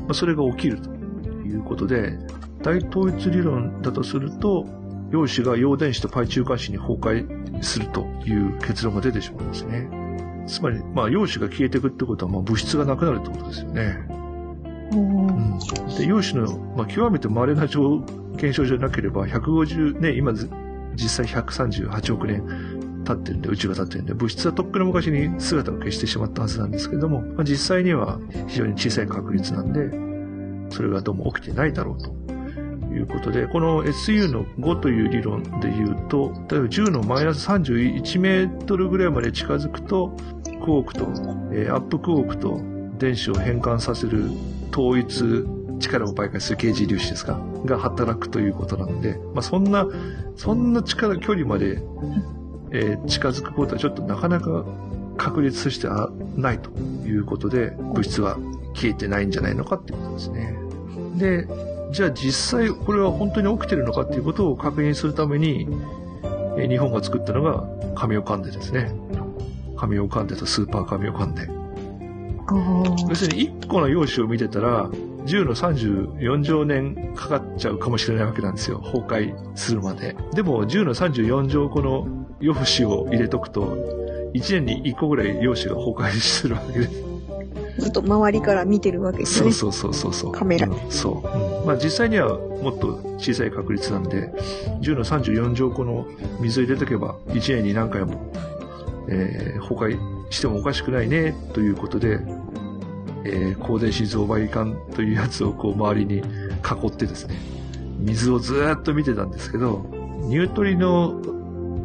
あ、それが起きるということで、大統一理論だとすると、陽子が陽電子とパイ中間子に崩壊するという結論が出てしまうんですね。つまり、まあ、陽子が消えていくってことは、まあ、物質がなくなるってことですよね。で陽子の、まあ、極めて稀な状現象じゃなければ、150ね、今実際138億年経ってるんで、宇宙が経ってるんで、物質はとっくの昔に姿を消してしまったはずなんですけども、まあ、実際には非常に小さい確率なんで、それがどうも起きてないだろうと。いうことで、この SU の5という理論で言うと、例えば10のマイナス31メートルぐらいまで近づくと、クォークと、えーアップクォークと電子を変換させる統一力を媒介する KG 粒子ですか？が働くということなので、まあ、そんな、そんな力、距離まで、えー近づくことはちょっとなかなか確率としてはないということで、物質は消えてないんじゃないのかっていうことですね。で、じゃあ実際これは本当に起きてるのかっていうことを確認するために、えー日本が作ったのが神尾カンデですね。神尾カンデとスーパー神尾カンデ。要するに1個の用紙を見てたら、10の34乗年かかっちゃうかもしれないわけなんですよ。崩壊するまで。でも、10の34乗個の用紙を入れとくと、1年に1個ぐらい用紙が崩壊するわけです。ずっと周りから見てるわけですね。そうそうそうそうそう。カメラうんそう。うんまあ実際にはもっと小さい確率なんで、10の34乗個の水を入れとけば、1年に何回もえー崩壊してもおかしくないね、ということで、えー光電子増倍管というやつをこう周りに囲ってですね、水をずっと見てたんですけど、ニュートリノ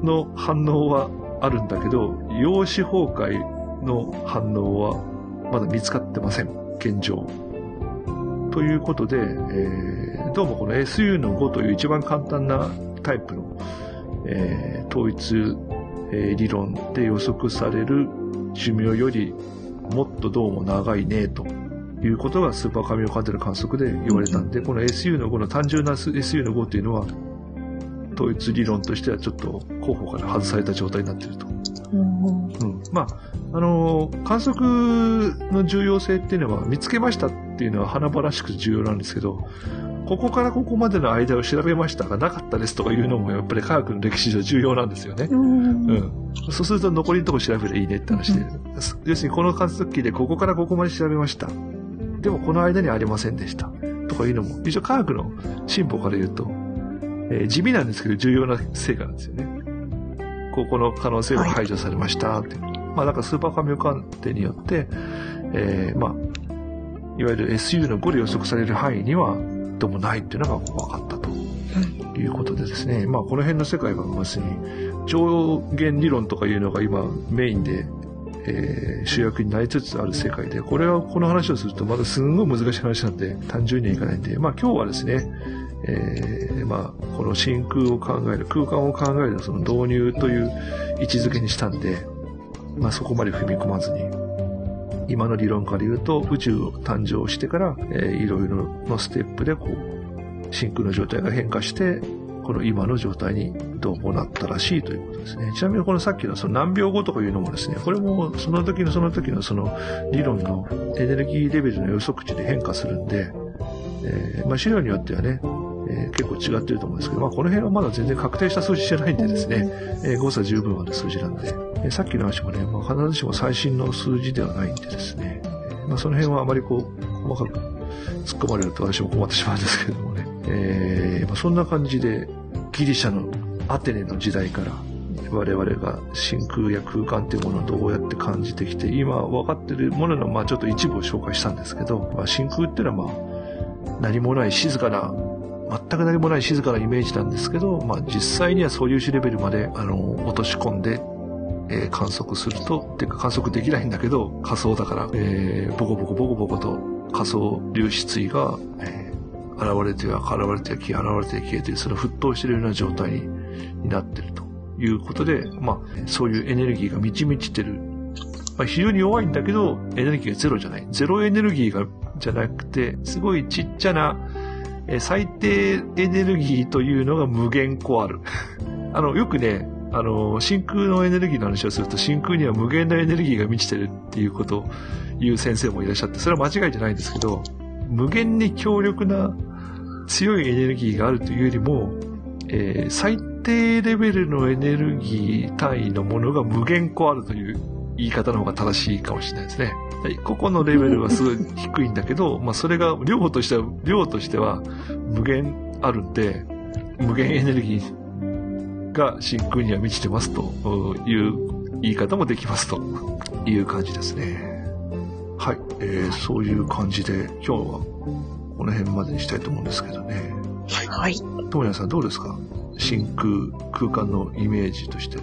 の反応はあるんだけど、陽子崩壊の反応はまだ見つかってません、現状。ということで、えーどうもこの SU の5という一番簡単なタイプの、えー統一、えー理論で予測される寿命よりもっとどうも長いね、ということがスーパーカミオカンテの観測で言われたんで、この SU の5の単純な SU の5っていうのは、統一理論としてはちょっと候補から外された状態になっていると。うんうん。まあ、あのー観測の重要性っていうのは見つけましたっていうのは華々しく重要なんですけど、ここからここまでの間を調べましたがなかったですとかいうのもやっぱり科学の歴史上重要なんですよね。うんうん。そうすると残りのとこ調べればいいねって話で。要するにこの観測器でここからここまで調べました。でもこの間にはありませんでした。とかいうのも、一応科学の進歩から言うと、えー地味なんですけど重要な成果なんですよね。ここの可能性が排除されましたっていう。まあだからスーパーカミオカンテによって、えーまあ、いわゆる SU の5で予測される範囲にはどうもないっていうのが分かったとい。うことでですね。まあこの辺の世界はまさに上限理論とかいうのが今メインで、えー主役になりつつある世界で、これはこの話をするとまだすんごい難しい話なんで、単純にはいかないんで、まあ今日はですね、えーまあこの真空を考える、空間を考えるその導入という位置づけにしたんで、まあそこまで踏み込まずに、今の理論から言うと宇宙を誕生してから、えーいろいろのステップでこう、真空の状態が変化して、この今の状態にどうもなったらしいということですね。ちなみにこのさっきのその何秒後とかいうのもですね、これもその時のその時のその理論のエネルギーレベルの予測値で変化するんで、えーまあ資料によってはね、えー結構違ってると思うんですけど、まあこの辺はまだ全然確定した数字じゃないんでですね、えー誤差十分ある数字なんで、えーさっきの話もね、まあ必ずしも最新の数字ではないんでですね、えーまあその辺はあまりこう、細かく突っ込まれると私も困ってしまうんですけれどもね、えーまあそんな感じで、ギリシャのアテネの時代から我々が真空や空間っていうものをどうやって感じてきて、今分かってるものの、まあちょっと一部を紹介したんですけど、まあ真空っていうのはまあ何もない静かな、全く何もない静かなイメージなんですけど、まあ実際には素粒子レベルまで、あの、落とし込んで、えー観測すると、っていうか観測できないんだけど、仮想だから、えーボコボコボコボコと仮想粒子対が、えー現れては現れては消え、現れては消えて、その沸騰しているような状態になっているということで、まあ、そういうエネルギーが満ち満ちてる。まあ、非常に弱いんだけど、エネルギーがゼロじゃない。ゼロエネルギーが、じゃなくて、すごいちっちゃな、え最低エネルギーというのが無限個ある。(laughs) あの、よくね、あの、真空のエネルギーの話をすると、真空には無限なエネルギーが満ちてるっていうことを言う先生もいらっしゃって、それは間違いじゃないんですけど、無限に強力な強いエネルギーがあるというよりも、えー最低レベルのエネルギー単位のものが無限個あるという言い方の方が正しいかもしれないですね。はい個々のレベルはすごい低いんだけど、(laughs) まあそれが量としては、量としては無限あるんで、無限エネルギーが真空には満ちてますという言い方もできますという感じですね。はい、えーそういう感じで今日はこの辺までにしたいと思うんですけどね。はい。ともやさんどうですか？真空、空間のイメージとして。う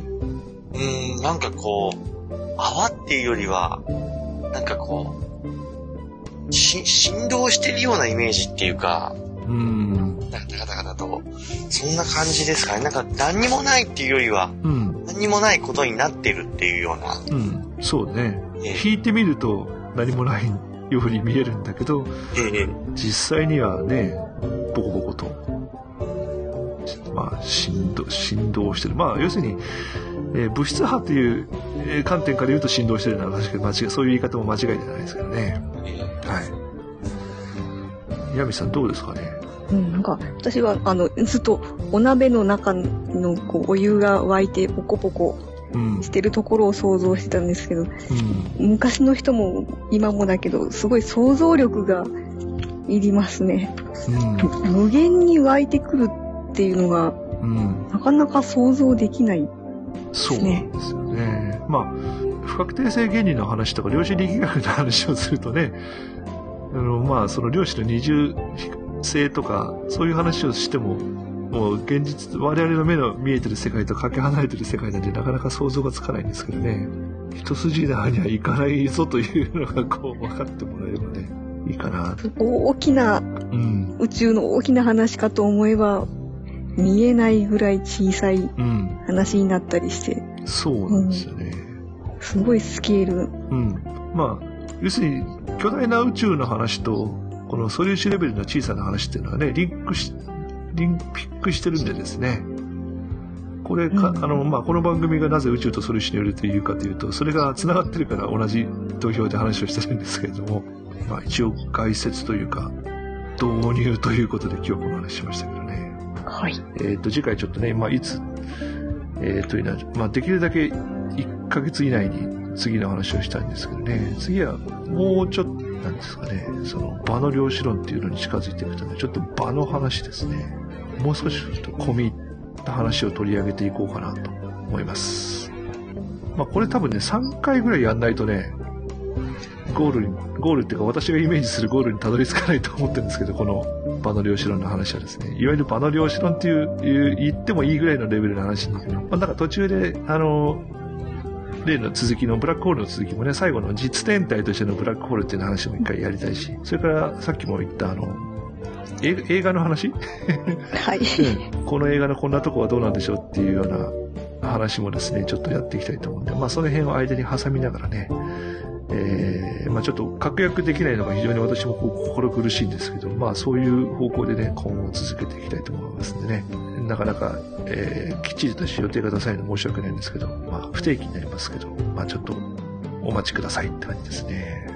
ーん、なんかこう、泡っていうよりは、なんかこう、し、振動してるようなイメージっていうか、うーん。なんかダカダカだと、そんな感じですかね。なんか何にもないっていうよりは、うん。何にもないことになってるっていうような。うん。そうね。え引いてみると何もないように見えるんだけど、ええ実際にはね、ボコボコと、まあ、振動、振動してる。まあ、要するに、えー物質波というえー観点から言うと振動してるのは確かに間違い、そういう言い方も間違いじゃないですけどね。えはい。ヤミさんどうですかね？うん、なんか、私は、あの、ずっとお鍋の中の、こう、お湯が沸いて、ポコポコうん。してるところを想像してたんですけど、うん。昔の人も今もだけど、すごい想像力がいりますね。うん。無限に湧いてくるっていうのが、うん。なかなか想像できない。そうなんですよね。ね。まあ、不確定性原理の話とか量子力学の話をするとね、あの、まあ、その量子の二重性とか、そういう話をしても、もう現実、我々の目の見えてる世界とかけ離れてる世界なんでなかなか想像がつかないんですけどね。一筋縄にはいかないぞというのがこう分かってもらえればね、いいかな。大きな、うん。宇宙の大きな話かと思えば、見えないぐらい小さいうん。話になったりして、そうなんですよね。すごいスケール。うん。まあ、要するに、巨大な宇宙の話と、この素粒子レベルの小さな話っていうのはね、リンクし、リンピックしてるんでですね。これか、うんあの、まあ、この番組がなぜ宇宙と素粒子によるというかというと、それが繋がってるから同じ土俵で話をしてるんですけれども、まあ、一応概説というか、導入ということで今日この話しましたけどね。はい。えっ、と、次回ちょっとね、まあ、いつ、えっ、というのは、まあ、できるだけ1ヶ月以内に次の話をしたいんですけどね、次はもうちょっと、なんですかね、その場の量子論っていうのに近づいていくため、ちょっと場の話ですね。もう少しちょっと込み入った話を取り上げていこうかなと思います。まあ、これ多分ね、3回ぐらいやんないとね、ゴールに、ゴールっていうか私がイメージするゴールにたどり着かないと思ってるんですけど、この場の量子論の話はですね、いわゆる場の量子論っていう、言ってもいいぐらいのレベルの話に、まあ、なんか途中で、あの、例の続きのブラックホールの続きもね、最後の実天体としてのブラックホールっていう話も一回やりたいし、それからさっきも言ったあの、映画の話？はい。(laughs) この映画のこんなとこはどうなんでしょうっていうような話もですね、ちょっとやっていきたいと思うんで、まあその辺を間に挟みながらね、えー、まあちょっと確約できないのが非常に私も心苦しいんですけど、まあそういう方向でね、今後続けていきたいと思いますんでね、なかなか、えー、きっちりとした予定が出さないの申し訳ないんですけど、まあ不定期になりますけど、まあちょっとお待ちくださいって感じですね。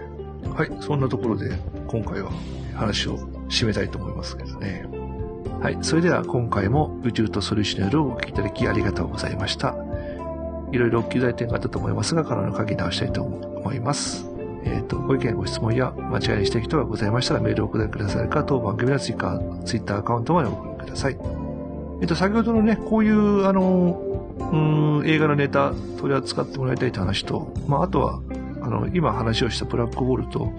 はい、そんなところで今回は話を締めたいと思いますけどね。はい。それでは今回も宇宙とソリューショナルをお聞きいただきありがとうございました。いろいろお気づい点があったと思いますが、からの書き直したいと思います。えっ、と、ご意見、ご質問や間違いにしたい人がございましたらメールをお送りくださるか、当番組のツイッター、ツイッターアカウントまでお送りください。えっ、と、先ほどのね、こういう、あの、うん、映画のネタ取り扱ってもらいたいって話と、まあ、あとは、あの、今話をしたブラックホールと、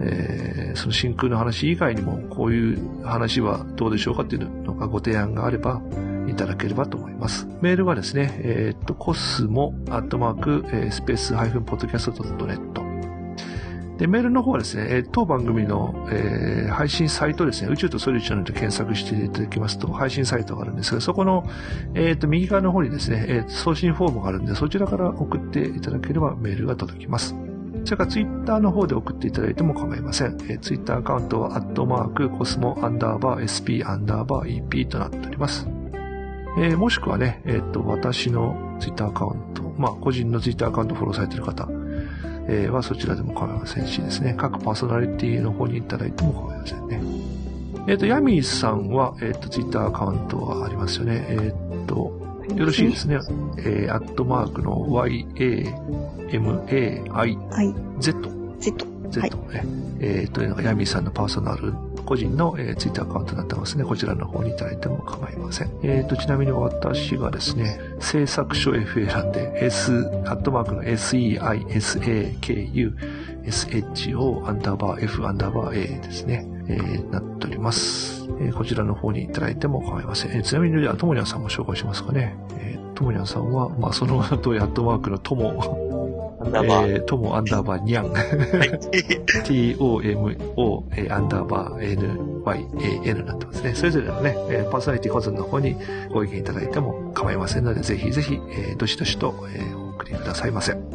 えーその真空の話以外にも、こういう話はどうでしょうかっていうのがご提案があれば、いただければと思います。メールはですね、えーっと、コスモアットマーク、えースペースハイフンポッドキャスト .net。で、メールの方はですね、えー当番組の、えー配信サイトですね、宇宙とソリューションで検索していただきますと、配信サイトがあるんですが、そこの、えーと、右側の方にですね、えー送信フォームがあるんで、そちらから送っていただければメールが届きます。それからツイッターの方で送っていただいても構いません。えー、ツイッターアカウントは、アットマーク、コスモアンダーバー SP アンダーバー EP となっております。えーもしくはね、えっ、と、私のツイッターアカウント、まあ、個人のツイッターアカウントフォローされている方、えーはそちらでも構いませんしですね、各パーソナリティの方にいただいても構いませんね。えっ、と、ヤミーさんは、えっ、と、ツイッターアカウントはありますよね。えっ、と、よろしいですね。えー、アットマークの YAMAIZ。はい。Z。Z はいね、えーというのがヤミーさんのパーソナル個人の、えー、ツイッターアカウントになってますね。こちらの方にいただいても構いません。えーと、ちなみに私がですね、制作所 FA なんで、S、アットマークの SEISAKU、SHO アンダーバー F アンダーバー A ですね。えーなっております。えーこちらの方にいただいても構いません。えーちなみに、じゃあ、ともにゃんさんも紹介しますかね。えーともにゃんさんは、まあ、そのままとアットマークのとも、なんだまあ、えー、ともアンダーバーにゃん。はい。tomo えーアンダーバー nyan になってますね。それぞれのね、えーパーソナリティ個人の方にご意見いただいても構いませんので、ぜひぜひ、えーどしどしと、えーお送りくださいませ。はい、よ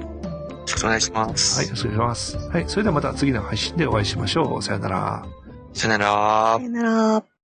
ろしくお願いします。よろしくお願いします。はい、それではまた次の配信でお会いしましょう。さよなら。さよならさ。よなら。